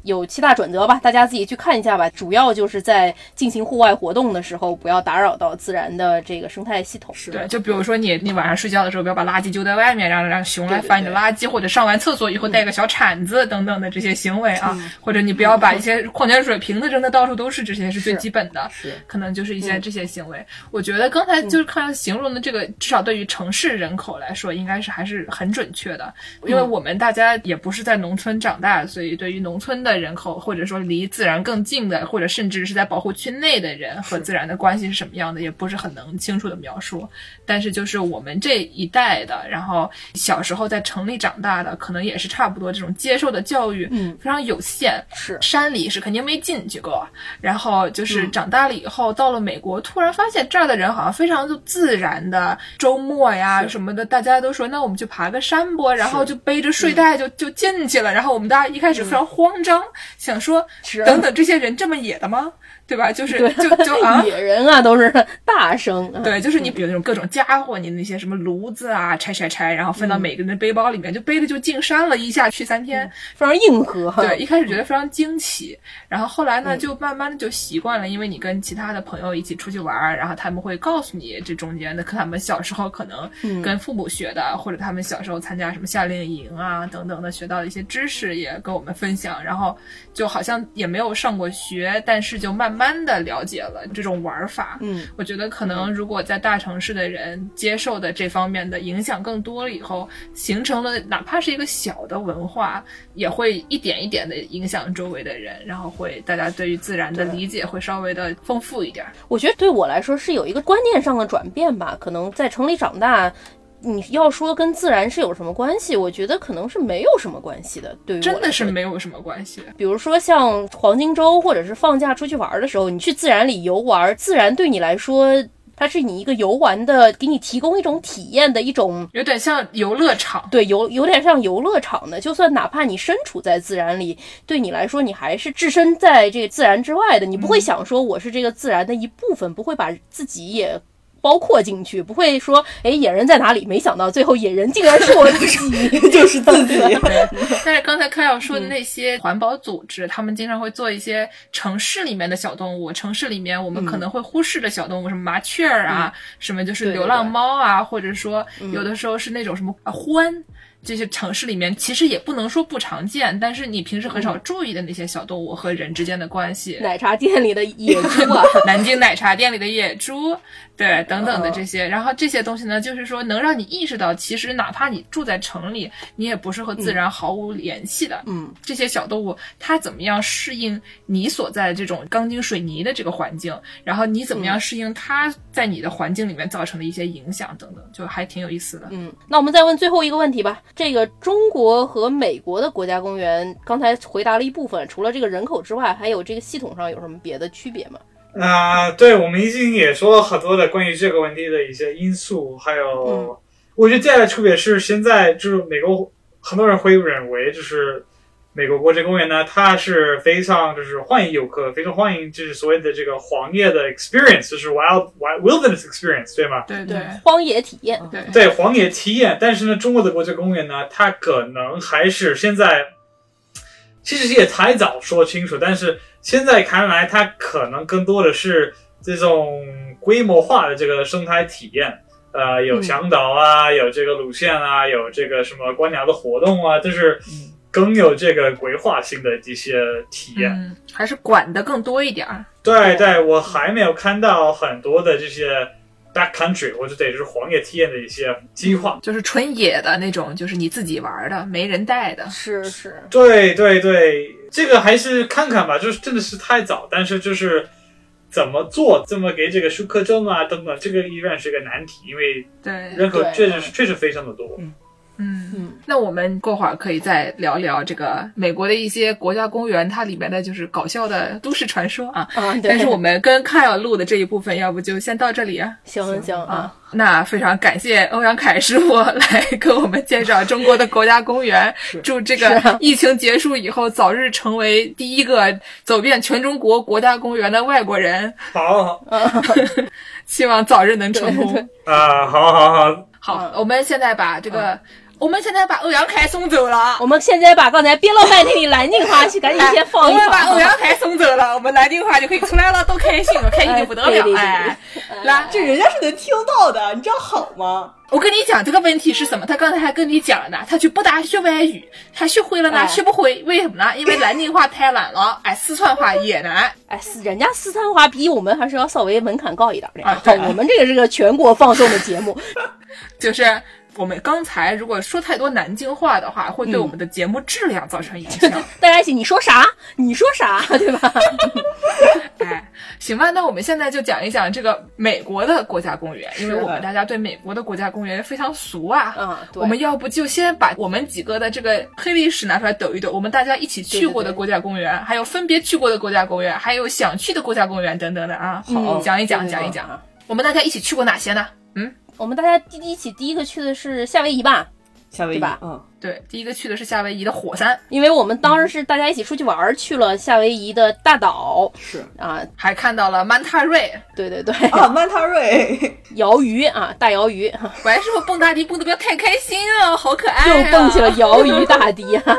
有七大准则吧，大家自己去看一下吧。主要就是在进行户外活动的时候，不要打扰到自然的这个生态系统。是对，就比如说你你晚上睡觉的时候，不要把垃圾丢在外面，让让熊来翻你的垃圾，或者上完厕所以后带个小铲子等等的这些行为啊，或者你不要把一些矿泉水瓶子扔的到处都是，这些是最基本的。是可能就是一些这些行为。我觉得刚才就是看形容的这个，至少对于城市人口来说，应该是还是很准确的，因为我们大家也不是在农村长大，所以对于农村的人口，或者说离自然更近的，或者甚至是在保护区内的人和自然的关系是什么样的，也不是很能清楚的描述。但是就是我们这一代的，然后小时候在城里长大的，可能也是差不多这种接受的教育，嗯，非常有限。是山里是肯定没进去过，然后嗯就是长大了以后，到了美国，突然发现这儿的人好像非常就自然的，周末呀什么的，大家都说那我们去爬个山不？然后就背着睡袋就、就进去了，然后我们大家一开始非常慌张，想说等等这些人这么野的吗？对吧？就是就就啊。野人啊，都是大声。啊，对，就是你比如那种各种家伙，你那些什么炉子啊，拆拆拆，然后分到每个人的背包里面，就背着就进山了，一下去三天。非常硬核。对，一开始觉得非常惊奇，然后后来呢，就慢慢的就习惯了，因为你跟其他的朋友一起出去玩，然后他们会告诉你这中间的，可他们小时候可能跟父母学的，或者他们小时候参加什么夏令营啊等等的学到的一些知识，也跟我们分享，然后就好像也没有上过学，但是就慢慢的了解了这种玩法。嗯，我觉得可能如果在大城市的人接受的这方面的影响更多了以后，形成了哪怕是一个小的文化，也会一点一点的影响周围的人，然后会大家对于自然的理解会稍微的丰富一点。我觉得对我来说是有一个观念上的转变吧。可能在城里长大，你要说跟自然是有什么关系，我觉得可能是没有什么关系的。对于真的是没有什么关系。比如说像黄金周或者是放假出去玩的时候，你去自然里游玩，自然对你来说，它是你一个游玩的，给你提供一种体验的一种。有点像游乐场，对，有有点像游乐场的，就算哪怕你身处在自然里，对你来说，你还是置身在这个自然之外的，你不会想说我是这个自然的一部分，不会把自己也包括进去，不会说，哎，野人在哪里？没想到最后野人竟然是我自己。就是自己。但是刚才开要说的那些环保组织，他们经常会做一些城市里面的小动物，城市里面我们可能会忽视的小动物，什么麻雀儿啊，什么就是流浪猫啊，或者说有的时候是那种什么啊獾。这些城市里面，其实也不能说不常见，但是你平时很少注意的那些小动物和人之间的关系。奶茶店里的野猪啊，南 京奶茶店里的野猪，对，等等的这些，然后这些东西呢，就是说能让你意识到，其实哪怕你住在城里，你也不是和自然毫无联系的。嗯，这些小动物它怎么样适应你所在的这种钢筋水泥的这个环境，然后你怎么样适应它在你的环境里面造成的一些影响等等，就还挺有意思的。嗯，那我们再问最后一个问题吧。这个中国和美国的国家公园，刚才回答了一部分，除了这个人口之外，还有这个系统上有什么别的区别吗？啊、对，我们已经也说了很多的关于这个问题的一些因素，还有，嗯我觉得最大的区别是，现在就是美国很多人会认为，就是美国国家公园呢，它是非常就是欢迎游客，非常欢迎就是所谓的这个荒野的 experience，就是 wild wild wilderness experience，对吗？对对荒野体验，对。对荒野体验，但是呢，中国的国家公园呢，它可能还是现在，其实也太早说清楚，但是现在看来，它可能更多的是这种规模化的这个生态体验。呃，有向导啊，有这个路线啊，有这个什么观鸟的活动啊，就是更有这个规划性的这些体验。嗯，还是管的更多一点儿。对对，我还没有看到很多的这些 backcountry 或者得就是荒野体验的一些计划。就是纯野的那种，就是你自己玩的，没人带的。是是，对对对，这个还是看看吧，就是真的是太早，但是就是怎么做，怎么给这个舒克证啊等等，这个依然是个难题，因为对，人口确实是确实非常的多。嗯嗯，那我们过会儿可以再聊聊这个美国的一些国家公园，它里面的就是搞笑的都市传说啊。啊，对但是我们跟凯尔录的这一部分，要不就先到这里啊。行行啊，那非常感谢欧阳凯师傅来给我们介绍中国的国家公园。祝这个疫情结束以后，早日成为第一个走遍全中国国家公园的外国人。好，好 希望早日能成功。啊，好好好，好，我们现在把这个，我们现在把欧阳凯送走了。我们现在把刚才憋了半天的南京话去赶紧先放一放我们把欧。阳凯送走了，我们南京话就可以出来了，多开心哦，开心的不得了哎来，这人家是能听到的，你这样好吗？我跟你讲这个问题是什么？他刚才还跟你讲了呢，他去北大学外语，他学会了呢，哎学不会，为什么呢？因为南京话太难了，哎，四川话也难。哎，是人家四川话比我们还是要稍微门槛高一点的。啊对我们这个是个全国放送的节目，就是我们刚才如果说太多南京话的话，会对我们的节目质量造成影响。大家一起你说啥？你说啥？对吧？哎，行吧，那我们现在就讲一讲这个美国的国家公园，因为我们大家对美国的国家公园非常熟啊。嗯，对。我们要不就先把我们几个的这个黑历史拿出来抖一抖，我们大家一起去过的国家公园，还有分别去过的国家公园，还有想去的国家公园等等的啊，嗯讲一讲，讲一讲。我们大家一起去过哪些呢？嗯，我们大家第一起第一个去的是夏威夷吧，夏威夷对吧？嗯，对，第一个去的是夏威夷的火山，因为我们当时是大家一起出去玩儿，去了夏威夷的大岛是啊，还看到了曼塔瑞。对对对，啊，曼塔瑞，鳐鱼啊，大鳐鱼，白师傅蹦大迪蹦的不要太开心啊，好可爱、啊！又蹦起了鳐鱼大迪啊，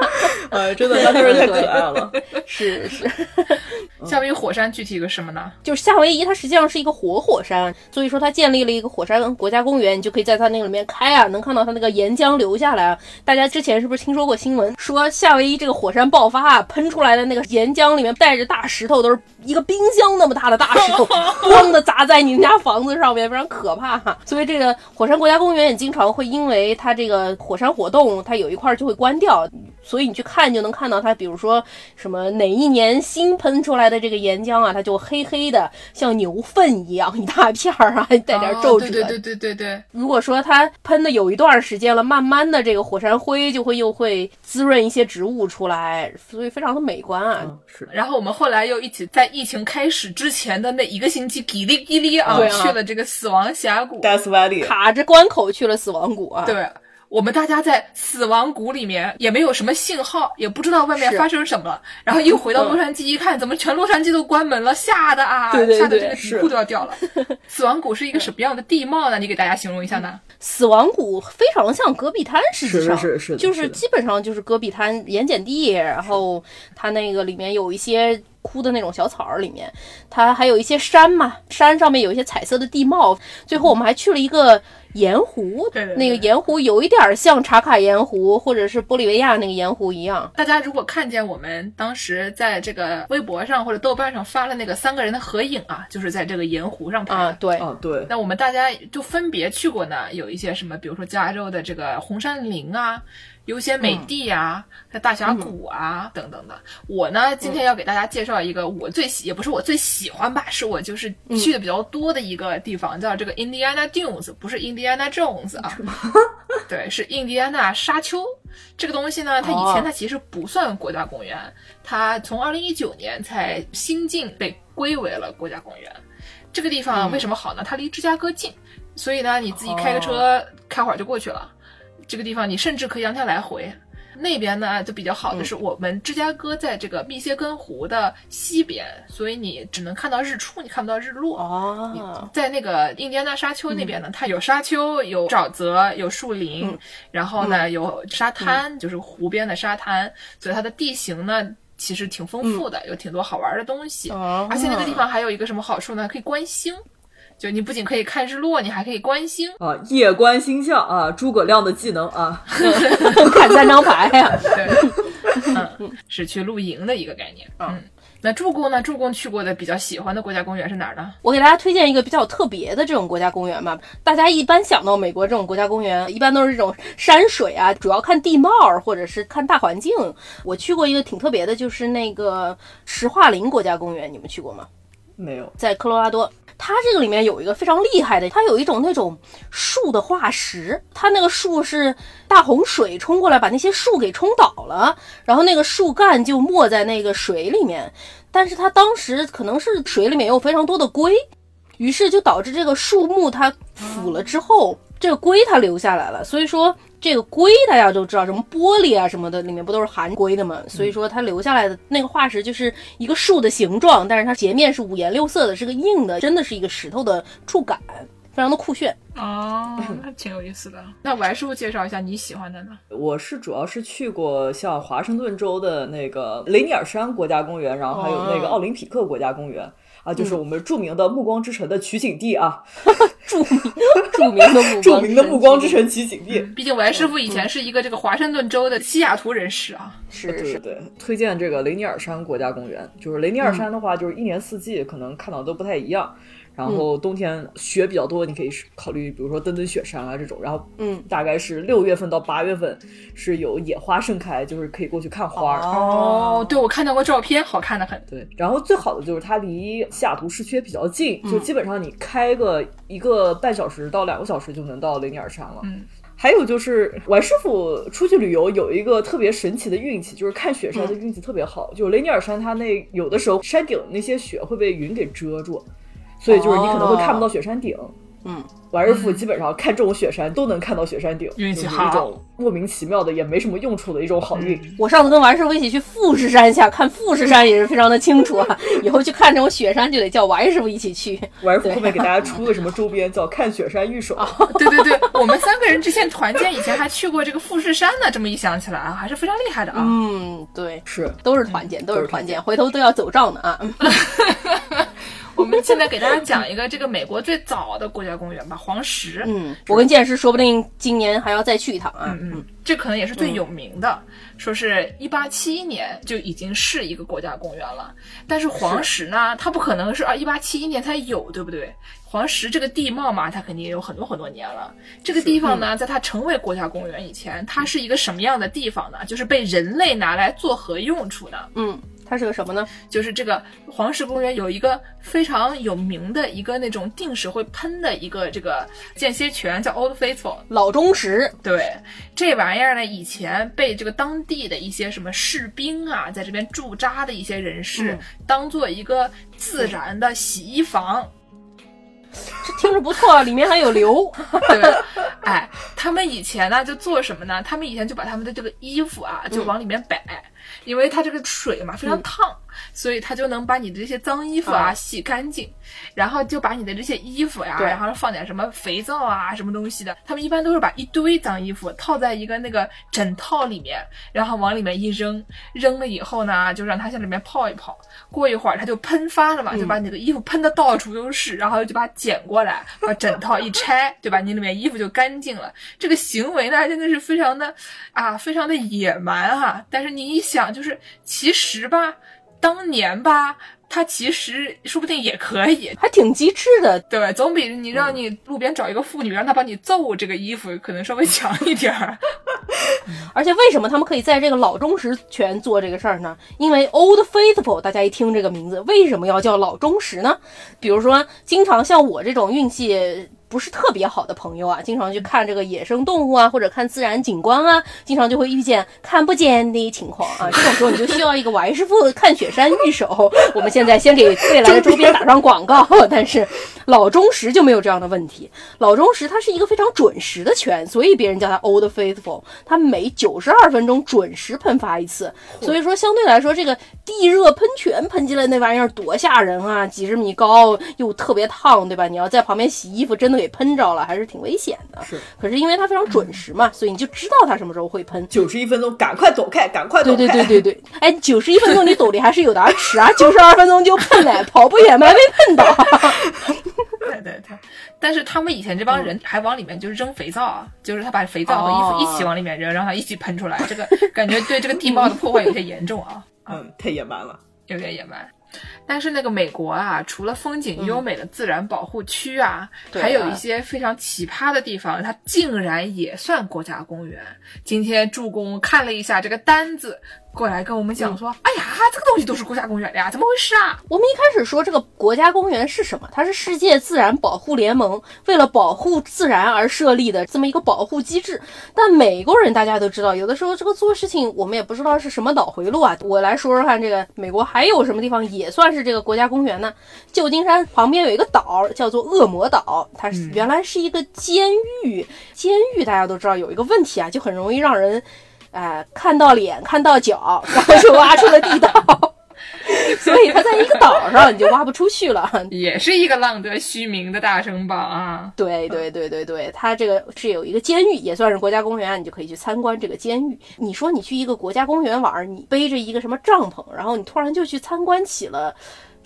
呃，真的曼塔瑞太可爱了。是是，夏威夷火山具体个什么呢？就是夏威夷它实际上是一个活火山，所以说它建立了一个火山国家公园，你就可以在它那个里面开啊，能看到它那个岩浆流下来啊。大家之前是不是听说过新闻，说夏威夷这个火山爆发啊，喷出来的那个岩浆里面带着大石头，都是一个冰箱那么大的大石头，咣的砸在你们家房子上面，非常可怕哈。所以这个火山国家公园也经常会因为它这个火山活动，它有一块儿就会关掉，所以你去看就能看到它，比如说什么哪一年新喷出来的这个岩浆啊，它就黑黑的，像牛粪一样一大片儿啊，还 带点皱褶。哦对对对对对对，如果说它喷的有一段时间了，慢慢的这个火山灰就会又会滋润一些植物出来，所以非常的美观啊。嗯，是然后我们后来又一起在疫情开始之前的那一个星期，叽哩叽哩啊，啊去了这个死亡峡谷。Death Valley，卡着关口去了死亡谷啊。对，我们大家在死亡谷里面也没有什么信号，也不知道外面发生什么了。然后又回到洛杉矶一看，怎么全洛杉矶都关门了，吓得啊，对对对吓得这个底裤都要掉了。死亡谷是一个什么样的地貌呢？你给大家形容一下呢？死亡谷非常像戈壁滩，实际上是是是的就是基本上就是戈壁滩盐碱地，然后它那个里面有一些枯的那种小草儿里面，它还有一些山嘛，山上面有一些彩色的地貌。最后我们还去了一个盐湖，对对对那个盐湖有一点儿像茶卡盐湖或者是玻利维亚那个盐湖一样。大家如果看见我们当时在这个微博上或者豆瓣上发了那个三个人的合影啊，就是在这个盐湖上拍的。啊，对，啊，对，那我们大家就分别去过呢，有一些什么，比如说加州的这个红杉林啊、优先美地啊、在大峡谷啊、等等的。我呢，今天要给大家介绍一个我最喜，也不是我最喜欢吧，是我就是去的比较多的一个地方，叫这个 Indiana Dunes，不是 Indiana Jones 啊，对，是印第安纳沙丘。这个东西呢，它以前哦它其实不算国家公园，它从二零一九年才新近被归为了国家公园。这个地方为什么好呢？它离芝加哥近，所以呢，你自己开个车、开会儿就过去了。这个地方你甚至可以两天来回。那边呢，就比较好的是我们芝加哥在这个密歇根湖的西边，所以你只能看到日出，你看不到日落。哦，在那个印第安纳沙丘那边呢，它有沙丘，有沼泽，有树林，嗯。然后呢有沙滩，就是湖边的沙滩，所以它的地形呢其实挺丰富的，有挺多好玩的东西。嗯哦。而且那个地方还有一个什么好处呢？可以观星，就你不仅可以看日落，你还可以观星。啊，夜观星象啊，诸葛亮的技能啊，看三张牌呀、对，嗯，是去露营的一个概念。嗯，那助攻呢？助攻去过的比较喜欢的国家公园是哪儿呢？我给大家推荐一个比较特别的这种国家公园吧。大家一般想到美国这种国家公园，一般都是这种山水啊，主要看地貌或者是看大环境。我去过一个挺特别的，就是那个石化林国家公园，你们去过吗？没有在科罗拉多。它这个里面有一个非常厉害的，它有一种那种树的化石，它那个树是大洪水冲过来把那些树给冲倒了，然后那个树干就没在那个水里面，但是它当时可能是水里面有非常多的硅，于是就导致这个树木它腐了之后，这个硅它留下来了，所以说这个硅大家都知道，什么玻璃啊什么的里面不都是含硅的吗？所以说它留下来的那个化石就是一个树的形状，但是它截面是五颜六色的，是个硬的，真的是一个石头的触感，非常的酷炫。哦，那挺有意思的。那我来师傅介绍一下你喜欢的呢？我是主要是去过像华盛顿州的那个雷尼尔山国家公园，然后还有那个哦奥林匹克国家公园。啊，就是我们著名的《暮光之城》的取景地啊，著名著名的暮 著名的《暮光之城》取景地。毕竟我来师傅以前是一个这个华盛顿州的西雅图人士啊。是是，对对对，推荐这个雷尼尔山国家公园。就是雷尼尔山的话，就是一年四季可能看到都不太一样。然后冬天雪比较多，你可以考虑，比如说登登雪山啊这种。然后，嗯，大概是六月份到八月份是有野花盛开，就是可以过去看花儿。哦，对，我看到过照片，好看的很。对，然后最好的就是它离西雅图市区也比较近，嗯就基本上你开个一个半小时到两个小时就能到雷尼尔山了。嗯，还有就是王师傅出去旅游有一个特别神奇的运气，就是看雪山的运气特别好。就是雷尼尔山它那有的时候山顶那些雪会被云给遮住，所以就是你可能会看不到雪山顶。嗯，王师傅基本上看这种雪山都能看到雪山顶，运气是好一种莫名其妙的也没什么用处的一种好运。我上次跟王师傅一起去富士山下看富士山也是非常的清楚啊，以后去看这种雪山就得叫王师傅一起去。王师傅后面给大家出个什么周边，叫看雪山御手。对对对，我们三个人之前团建以前还去过这个富士山呢，这么一想起来啊，还是非常厉害的啊。嗯，对，是都是团建，都是团团建，回头都要走账的啊。我们现在给大家讲一个这个美国最早的国家公园吧，黄石。嗯，我跟剑师说不定今年还要再去一趟啊。嗯，这可能也是最有名的，说是一八七一年就已经是一个国家公园了。但是黄石呢，它不可能是啊一八七一年才有，对不对？黄石这个地貌嘛，它肯定也有很多很多年了。这个地方呢，在它成为国家公园以前，它是一个什么样的地方呢？就是被人类拿来做何用处的？嗯，它是个什么呢？就是这个黄石公园有一个非常有名的一个那种定时会喷的一个这个间歇泉，叫 Old Faithful。老钟石。对，这玩意儿呢，以前被这个当地的一些什么士兵啊，在这边驻扎的一些人士，当做一个自然的洗衣房。这听着不错，啊里面还有流。对，哎，他们以前呢就做什么呢？他们以前就把他们的这个衣服啊，就往里面摆，因为它这个水嘛非常烫，所以它就能把你的这些脏衣服啊啊洗干净，然后就把你的这些衣服呀，对然后放点什么肥皂啊什么东西的，他们一般都是把一堆脏衣服套在一个那个枕套里面，然后往里面一扔，扔了以后呢，就让它在里面泡一泡，过一会儿它就喷发了嘛，就把你的衣服喷的到处都是，然后就把它捡过来，把枕套一拆，对吧？你里面衣服就干净了。这个行为呢，真的是非常的啊，非常的野蛮哈、但是你一想，就是其实吧，当年吧，他其实说不定也可以，还挺机智的。对，总比你让你路边找一个妇女让她帮你揍这个衣服可能稍微强一点儿。而且为什么他们可以在这个老忠实圈做这个事儿呢？因为 Old Faithful，大家一听这个名字，为什么要叫老忠实呢？比如说，经常像我这种运气不是特别好的朋友啊，经常去看这个野生动物啊，或者看自然景观啊，经常就会遇见看不见的情况啊。这种时候你就需要一个王师傅看雪山御手。我们现在先给未来的周边打上广告，但是老忠实就没有这样的问题。老忠实它是一个非常准时的泉，所以别人叫它 Old Faithful。它每九十二分钟准时喷发一次，所以说相对来说，这个地热喷泉喷进来那玩意儿多吓人啊！几十米高又特别烫，对吧？你要在旁边洗衣服，真的给喷着了，还是挺危险的。是，可是因为它非常准时嘛，所以你就知道它什么时候会喷。九十一分钟，赶快躲开，赶快躲开。对对对对对，哎，九十一分钟你躲的还是有点迟啊，九十二分钟就喷了，跑不远嘛，还没喷到。对对对，但是他们以前这帮人还往里面就是扔肥皂啊，就是他把肥皂和衣服一起往里面扔，让它一起喷出来，这个感觉对这个地貌的破坏有些严重啊。嗯，太野蛮了。有点野蛮。但是那个美国啊，除了风景优美的自然保护区啊，还有一些非常奇葩的地方，它竟然也算国家公园。今天助攻看了一下这个单子，过来跟我们讲说：“哎呀，这个东西都是国家公园的呀，怎么回事啊我们一开始说这个国家公园是什么？它是世界自然保护联盟为了保护自然而设立的这么一个保护机制。但美国人大家都知道，有的时候这个做事情我们也不知道是什么脑回路啊。我来说说看，这个美国还有什么地方也算是这个国家公园呢？旧金山旁边有一个岛叫做恶魔岛，它是原来是一个监狱。监狱大家都知道有一个问题啊，就很容易让人。哎，看到脸，看到脚，然后就挖出了地道。所以它在一个岛上，你就挖不出去了。”也是一个浪得虚名的大城堡啊！对对对对对，它这个是有一个监狱，也算是国家公园，你就可以去参观这个监狱。你说你去一个国家公园玩，你背着一个什么帐篷，然后你突然就去参观起了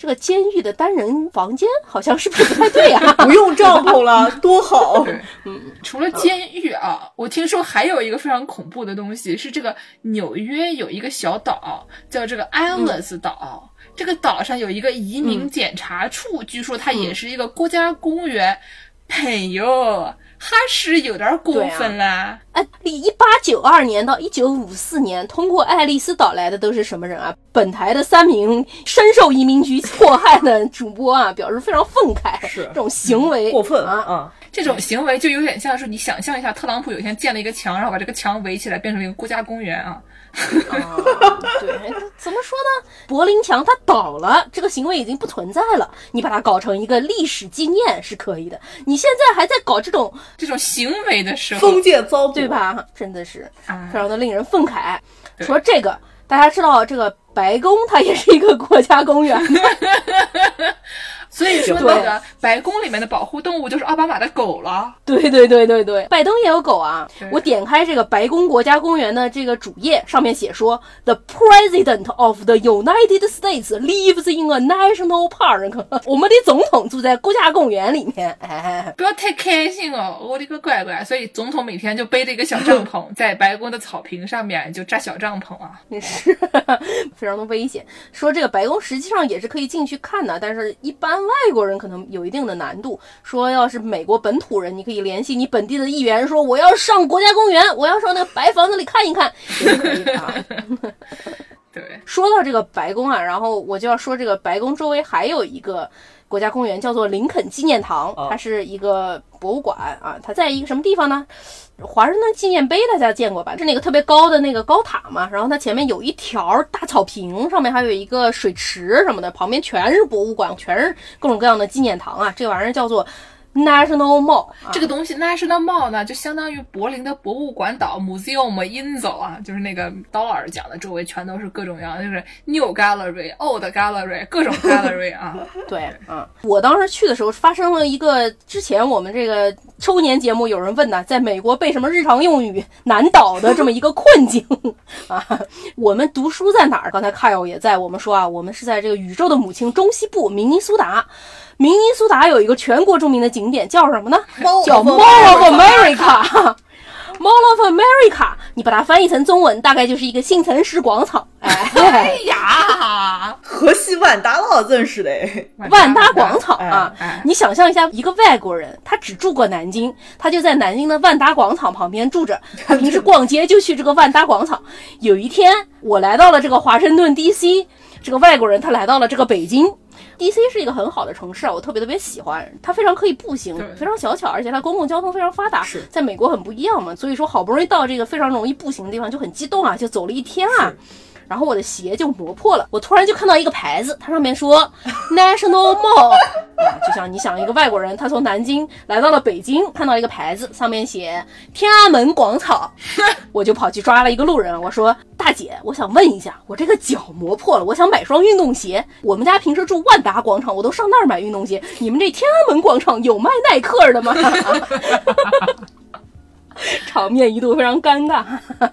这个监狱的单人房间，好像是不是不太对啊？不用帐篷了，多好！嗯，除了监狱啊，我听说还有一个非常恐怖的东西，是这个纽约有一个小岛叫这个安乐斯岛。这个岛上有一个移民检查处，据说它也是一个国家公园。朋友，还是有点过分啦。哎，一八九二年到一九五四年，通过爱丽丝岛来的都是什么人啊？本台的三名深受移民局迫害的主播啊，表示非常愤慨，是这种行为过分啊。啊！这种行为就有点像是你想象一下，特朗普有一天建了一个墙，然后把这个墙围起来，变成了一个国家公园啊。啊，对，怎么说呢？柏林墙它倒了，这个行为已经不存在了。你把它搞成一个历史纪念是可以的。你现在还在搞这种，这种行为的时候，封建糟粕，对？吧？真的是啊非常的令人愤慨。对说这个，大家知道这个白宫它也是一个国家公园，所以说那个白宫里面的保护动物就是奥巴马的狗了。对对对对对，拜登也有狗啊。我点开这个白宫国家公园的这个主页，上面写说，The President of the United States lives in a national park。我们的总统住在国家公园里面。哎，不要太开心哦，我的个乖乖！所以总统每天就背着一个小帐篷，在白宫的草坪上面就扎小帐篷啊。是 非常的危险。说这个白宫实际上也是可以进去看的，但是一般外国人可能有一定的难度。说要是美国本土人，你可以联系你本地的议员，说我要上国家公园，我要上那个白房子里看一看，也可以啊。对，说到这个白宫啊，然后我就要说这个白宫周围还有一个国家公园，叫做林肯纪念堂，哦它是一个博物馆啊。它在一个什么地方呢？华盛顿纪念碑大家见过吧？是那个特别高的那个高塔嘛。然后它前面有一条大草坪，上面还有一个水池什么的，旁边全是博物馆，全是各种各样的纪念堂啊。这玩意儿叫做 National Mall，啊这个东西 National Mall 呢，就相当于柏林的博物馆岛 Museum Insel 啊，就是那个刀老师讲的，周围全都是各种各样，就是 New Gallery、Old Gallery，各种 Gallery 啊。对，嗯，我当时去的时候发生了一个之前我们这个周年节目有人问呢，在美国被什么日常用语难倒的这么一个困境 啊。我们读书在哪儿？刚才 Kyle 也在，我们说啊，我们是在这个宇宙的母亲中西部明尼苏达。明尼苏达有一个全国著名的景点，叫什么呢？叫 Mall of America。Mall of America，你把它翻译成中文，大概就是一个新城市广场。哎，哎呀，河西万达老，真是的。万达广场啊！哎你想象一下，一个外国人，他只住过南京，他就在南京的万达广场旁边住着。他平时逛街就去这个万达广场。有一天，我来到了这个华盛顿 DC，这个外国人他来到了这个北京。DC 是一个很好的城市啊，我特别特别喜欢，它非常可以步行，非常小巧，而且它公共交通非常发达，在美国很不一样嘛，所以说好不容易到这个非常容易步行的地方就很激动啊，就走了一天啊。然后我的鞋就磨破了，我突然就看到一个牌子，它上面说 National Mall，啊，就像你想一个外国人，他从南京来到了北京，看到一个牌子，上面写天安门广场，我就跑去抓了一个路人，我说大姐，我想问一下，我这个脚磨破了，我想买双运动鞋。我们家平时住万达广场，我都上那儿买运动鞋，你们这天安门广场有卖耐克的吗？场面一度非常尴尬。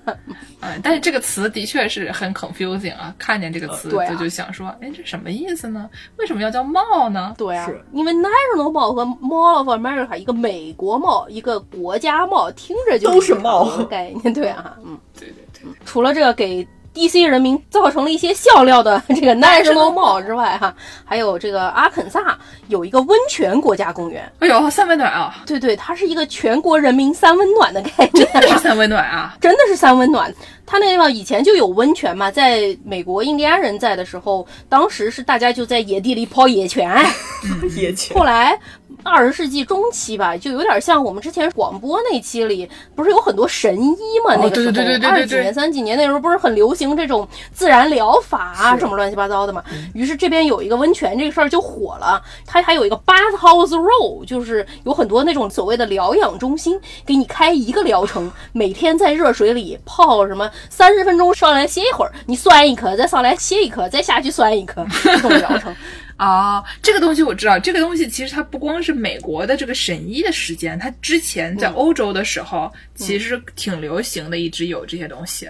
嗯，但是这个词的确是很 confusing 啊，看见这个词就就想说，哎，这什么意思呢？为什么要叫 mall 呢？对啊，因为 National Mall 和 Mall of America 一个美国 mall，一个国家 mall，听着就都是一个差不多 mall 概念。对啊，嗯，对对对，除了这个给 DC 人民造成了一些笑料的 这个 National Mall 之外，哈，还有这个阿肯萨有一个温泉国家公园。哎呦，三温暖啊，对对，它是一个全国人民三温暖的概念。真的是三温暖啊。真的是三温暖。它那地方以前就有温泉嘛，在美国印第安人在的时候，当时是大家就在野地里泡野泉。野泉后来二十世纪中期吧，就有点像我们之前广播那期里，不是有很多神医嘛？那个时候二几年、三几年那时候不是很流行这种自然疗法啊，什么乱七八糟的嘛。于是这边有一个温泉这个事儿就火了，它还有一个 bath house row，就是有很多那种所谓的疗养中心，给你开一个疗程，每天在热水里泡什么三十分钟，上来歇一会儿，你酸一颗，再上来歇一颗，再下去酸一颗，这种疗程。啊，这个东西我知道，这个东西其实它不光是美国的这个审医的时间，它之前在欧洲的时候、其实挺流行的，一直有这些东西。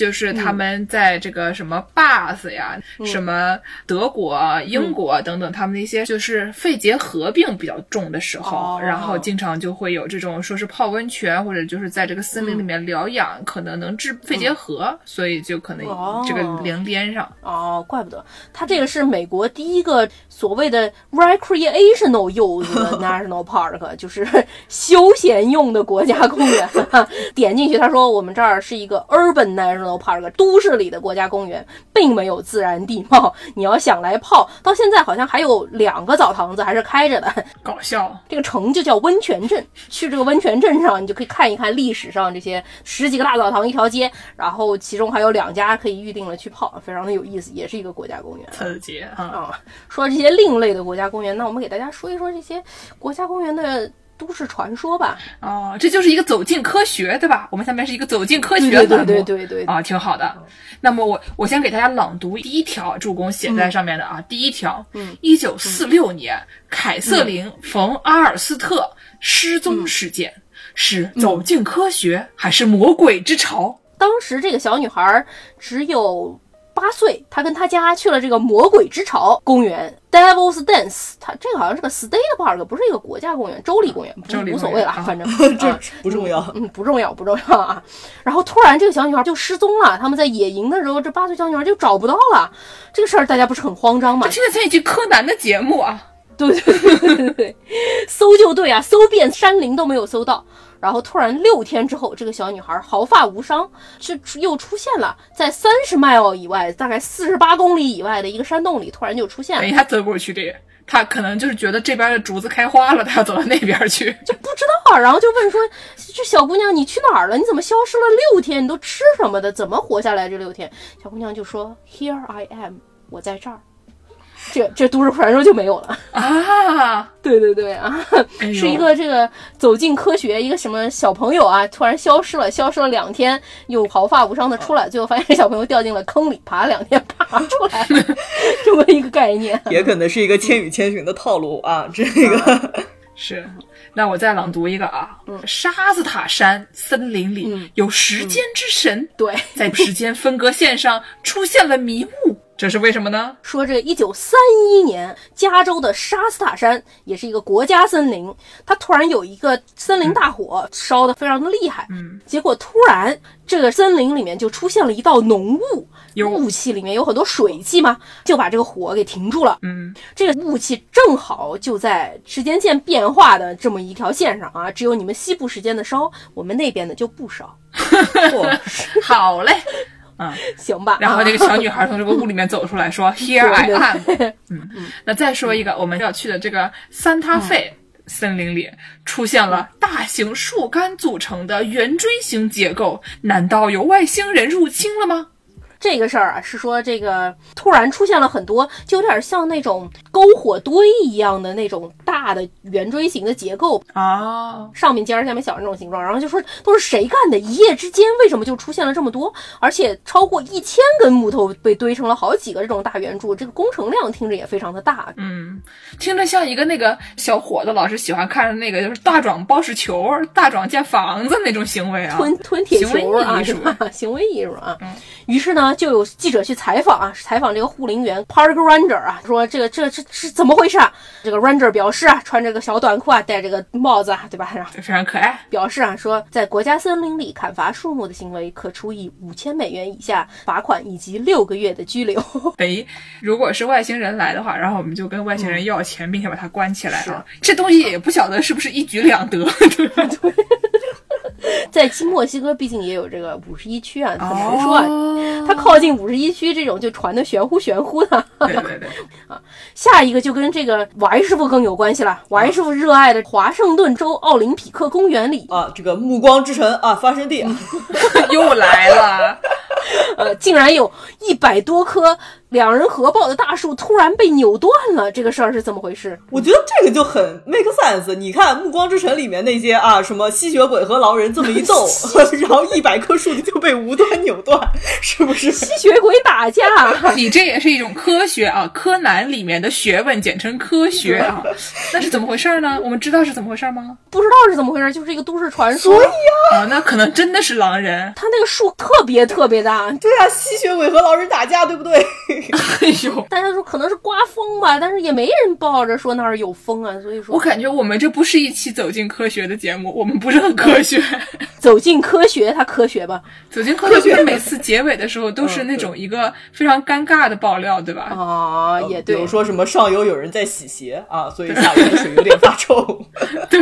就是他们在这个什么 Bath 呀、什么德国、英国等等，他们那些就是肺结核病比较重的时候，哦。然后经常就会有这种说是泡温泉或者就是在这个森林里面疗养，可能能治肺结核，所以就可能哦。这个连连上。哦，怪不得。它这个是美国第一个所谓的 recreational use 的 national park，就是休闲用的国家公园。点进去，他说我们这儿是一个 urban national park，都市里的国家公园，并没有自然地貌。你要想来泡，到现在好像还有两个澡堂子还是开着的。搞笑，这个城就叫温泉镇，去这个温泉镇上，你就可以看一看历史上这些十几个大澡堂一条街，然后其中还有两家可以预定了去泡，非常的有意思，也是一个国家公园。刺激啊！啊，说这些另类的国家公园，那我们给大家说一说这些国家公园的都市传说吧。哦，这就是一个走进科学，对吧？我们下面是一个走进科学的对栏目对对对，啊，挺好的。那么我我先给大家朗读第一条助攻写在上面的啊，第一条，嗯，一九四六年，凯瑟琳·冯·阿尔斯特失踪事件，是走进科学还是魔鬼之潮？当时这个小女孩只有八岁，他跟他家去了这个魔鬼之巢公园 （Devil's Dance）。它这个好像是个 state park，不是一个国家公园，州立公园，无所谓了，啊反正 这啊不重要。嗯，不重要，不重要啊。然后突然这个小女孩就失踪了，他们在野营的时候，这八岁小女孩就找不到了。这个事儿大家不是很慌张吗这？现在像一集柯南的节目啊！对对对对对对，搜救队啊，搜遍山林都没有搜到。然后突然六天之后，这个小女孩毫发无伤，就又出现了，在三十 mile 以外，大概四十八公里以外的一个山洞里，突然就出现了。等一下走过去的，他可能就是觉得这边的竹子开花了，他要走到那边去。就不知道，然后就问说：“这小姑娘，你去哪儿了？你怎么消失了六天？你都吃什么的？怎么活下来这六天？”小姑娘就说：“Here I am，我在这儿。”这这都市传说就没有了。啊，对对对啊，哎是一个这个走进科学一个什么小朋友啊，突然消失了，消失了两天，又毫发无伤的出来，最后发现这小朋友掉进了坑里，爬了两天爬出来了，这么一个概念。也可能是一个《千与千寻》的套路啊，这个是。那我再朗读一个啊，嗯沙子塔山森林里嗯有时间之神，对，在时间分割线上出现了迷雾，这是为什么呢？说这个一九三一年，加州的沙斯塔山也是一个国家森林，它突然有一个森林大火，烧得非常的厉害。嗯，结果突然这个森林里面就出现了一道浓雾，有雾气里面有很多水汽嘛，就把这个火给停住了。嗯，这个雾气正好就在时间线变化的这么一条线上啊，只有你们西部时间的烧，我们那边的就不烧，嚯好嘞。行吧？然后这啊个小女孩从这个屋里面走出来，说：“Here I 对 am。对”嗯，那再说一个，我们要去的这个三塔费森林里出现了大型树干组成的圆锥形结构，难道有外星人入侵了吗？这个事儿啊，是说这个突然出现了很多，就有点像那种篝火堆一样的那种大的圆锥形的结构，啊，上面尖儿下面小那种形状。然后就说都是谁干的？一夜之间为什么就出现了这么多？而且超过一千根木头被堆成了好几个这种大圆柱，这个工程量听着也非常的大。嗯，听着像一个那个小伙子老是喜欢看的那个，就是大壮包石球、大壮建房子那种行为啊。吞吞铁球啊，艺术是吧？行为艺术啊。嗯于是呢，就有记者去采访啊，采访这个护林员 Park Ranger 啊，说这个这这是怎么回事啊？这个 Ranger 表示啊，穿着个小短裤啊，戴这个帽子啊，对吧？然后非常可爱。表示啊，说在国家森林里砍伐树木的行为，可处以五千美元以下罚款以及六个月的拘留。哎，如果是外星人来的话，然后我们就跟外星人要钱，并且把他关起来啊。这东西也不晓得是不是一举两得，对吧？在新墨西哥，毕竟也有这个五十一区啊，很难说啊。哦它靠近五十一区这种就传的玄乎玄乎的。对对对，下一个就跟这个王师傅更有关系了。王师傅热爱的华盛顿州奥林匹克公园里，啊，这个暮光之城啊，发生地啊，又来了。呃，竟然有一百多棵两人合抱的大树突然被扭断了，这个事儿是怎么回事？我觉得这个就很 make sense。你看《暮光之城》里面那些啊，什么吸血鬼和狼人这么一斗，然后一百棵树就被无端扭断，是不是？吸血鬼打架，你这也是一种科学啊，柯南里面的学问，简称科学啊。那是怎么回事呢？我们知道是怎么回事吗？不知道是怎么回事，就是一个都市传说。所以啊，那可能真的是狼人。他那个树特别特别大，对啊，吸血鬼和狼人打架，对不对？哎呦，大家说可能是刮风吧，但是也没人抱着说那儿有风啊，所以说我感觉我们这不是一期走进科学的节目，我们不是很科学。走进科学，它科学吧？走进科学每次结尾的时候都是那种一个非常尴尬的爆料，对吧？啊，也对比如，说什么上游有人在洗鞋啊，所以下游的水有点发臭。对，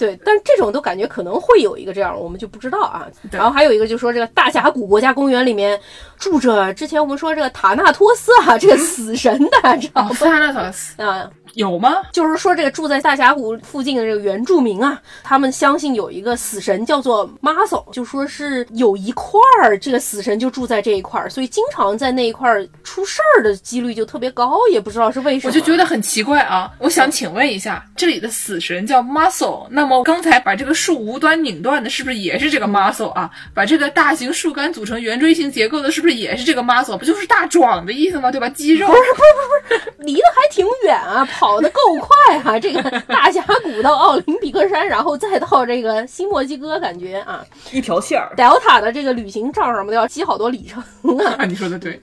对，但这种都感觉可能会有一个这样，我们就不知道啊。然后还有一个就是说，这个大峡谷国家公园里面住着之前我们说这个塔纳托斯啊，这个死神的，知道哦，吗？塔纳托斯啊，有吗？就是说这个住在大峡谷附近的这个原住民啊，他们相信有一个死神叫做 Muscle，就说是有一块儿这个死神就住在这一块儿，所以经常在那一块儿出事儿的几率就特别高，也不知道是为什么。我就觉得很奇怪啊！我想请问一下，这里的死神叫 Muscle，那么刚才把这个树无端拧断的，是不是也是这个 Muscle 啊？把这个大型树干组成圆锥形结构的，是不是也是这个 Muscle？不就是大壮的意思吗？对吧？肌肉不是不是不是。离得还挺远啊，跑得够快啊！这个大峡谷到奥林匹克山，然后再到这个新墨西哥，感觉啊一条线儿，，Delta 的这个旅行照上面都要积好多里程啊。啊，你说的对，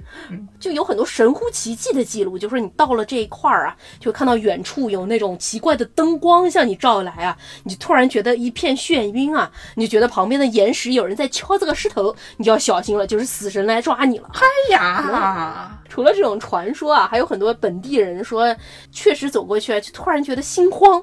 就有很多神乎其技的记录，就说你到了这一块儿啊，就看到远处有那种奇怪的灯光向你照来啊，你就突然觉得一片眩晕啊，你就觉得旁边的岩石有人在敲这个石头，你就要小心了，就是死神来抓你了。哎呀，除了这种传说啊，还有很多本地人说，确实走过去啊，就突然觉得心慌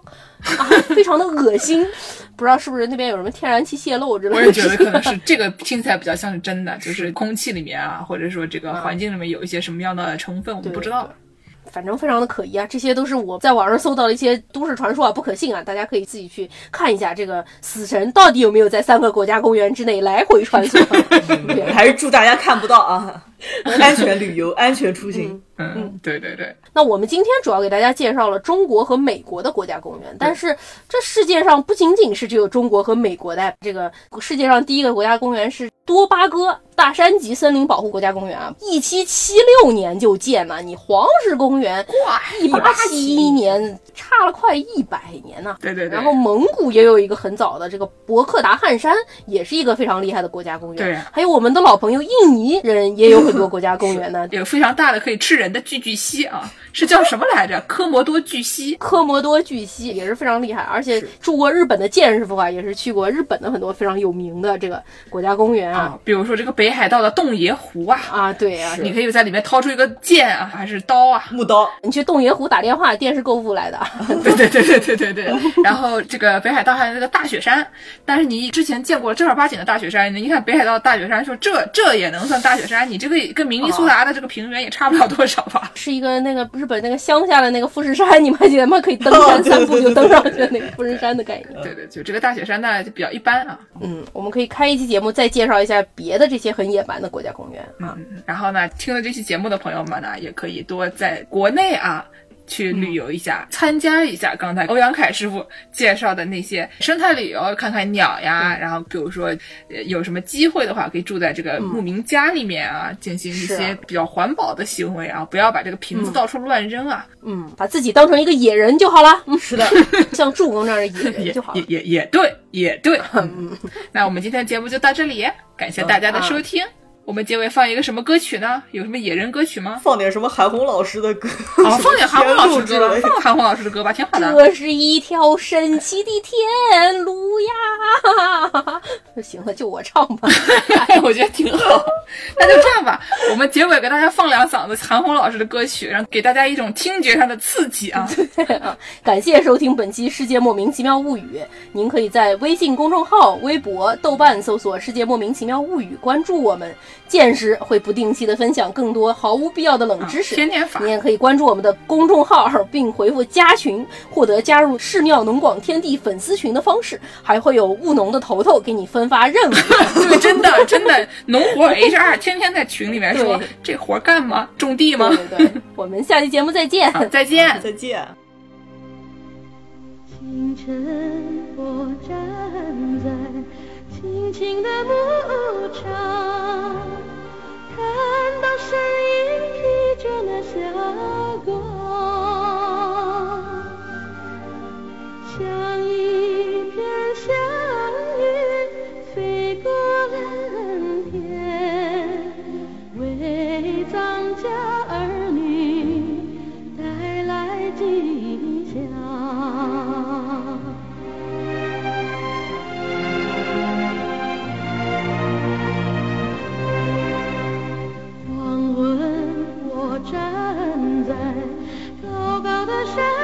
啊，非常的恶心，不知道是不是那边有什么天然气泄漏之类的。我也觉得可能是这个听起来比较像是真的，就是空气里面啊，或者说这个环境里面有一些什么样的成分，我们不知道。反正非常的可疑啊，这些都是我在网上搜到的一些都市传说啊，不可信啊，大家可以自己去看一下这个死神到底有没有在三个国家公园之内来回穿梭。对 还是祝大家看不到啊。安全旅游、安全出行。嗯，对对对。那我们今天主要给大家介绍了中国和美国的国家公园，但是这世界上不仅仅是只有中国和美国的，这个世界上第一个国家公园是多巴哥大山脊森林保护国家公园啊，一七七六年就建了。你黄石公园哇，一八七一年，差了快一百年呢。对对对。然后蒙古也有一个很早的这个博克达汉山，也是一个非常厉害的国家公园。对，还有我们的老朋友印尼人也有很多国家公园呢，有非常大的可以吃人的巨巨蜥啊，是叫什么来着？科摩多巨蜥，科摩多巨蜥也是非常厉害，而且住过日本的剑师傅啊，也是去过日本的很多非常有名的这个国家公园啊，比如说这个北海道的洞爷湖啊，啊对啊，你可以在里面掏出一个剑啊，还是刀啊，木刀，你去洞爷湖打电话，电视购物来的，对对对对对对对。然后这个北海道还有那个大雪山，但是你之前见过正儿八经的大雪山，你一看北海道大雪山，说这这也能算大雪山？你这个跟明尼苏达的这个平原也差不了多少吧？是一个那个日本那个乡下的那个富士山，你们还记得吗？可以登山散步就登上去的那个富士山的概念。对对，就这个大雪山呢就比较一般啊。嗯，我们可以开一期节目再介绍一下别的这些很野蛮的国家公园啊。然后呢，听了这期节目的朋友们呢，也可以多在国内啊。去旅游一下，参加一下刚才欧阳凯师傅介绍的那些生态旅游，看看鸟呀。然后，比如说有什么机会的话，可以住在这个牧民家里面啊，进行一些比较环保的行为啊，不要把这个瓶子到处乱扔啊。嗯，把自己当成一个野人就好了。嗯，是的，像助攻这样的野人就好。也也也对，也对。嗯，那我们今天的节目就到这里，感谢大家的收听。我们结尾放一个什么歌曲呢？有什么野人歌曲吗？放点什么韩红老师的歌？哦，放点韩红老师的歌，放韩红老师的歌吧，挺好的。这是一条神奇的天路呀！行了，就我唱吧，我觉得挺好。那就这样吧，我们结尾给大家放两嗓子韩红老师的歌曲，然后给大家一种听觉上的刺激啊！对啊！感谢收听本期《世界莫名其妙物语》，您可以在微信公众号、微博、豆瓣搜索“世界莫名其妙物语”，关注我们。见识会不定期的分享更多毫无必要的冷知识，天天发。你也可以关注我们的公众号，并回复加群，获得加入市庙农广天地粉丝群的方式，还会有务农的头头给你分发任务。对，真的真的，农活 HR 天天在群里面说这活干吗？种地吗？对对对，我们下期节目再见，再见，再见。清晨，我站在轻轻的牧场。看到身影披着那霞光，像一片祥云飞过来站在高高的山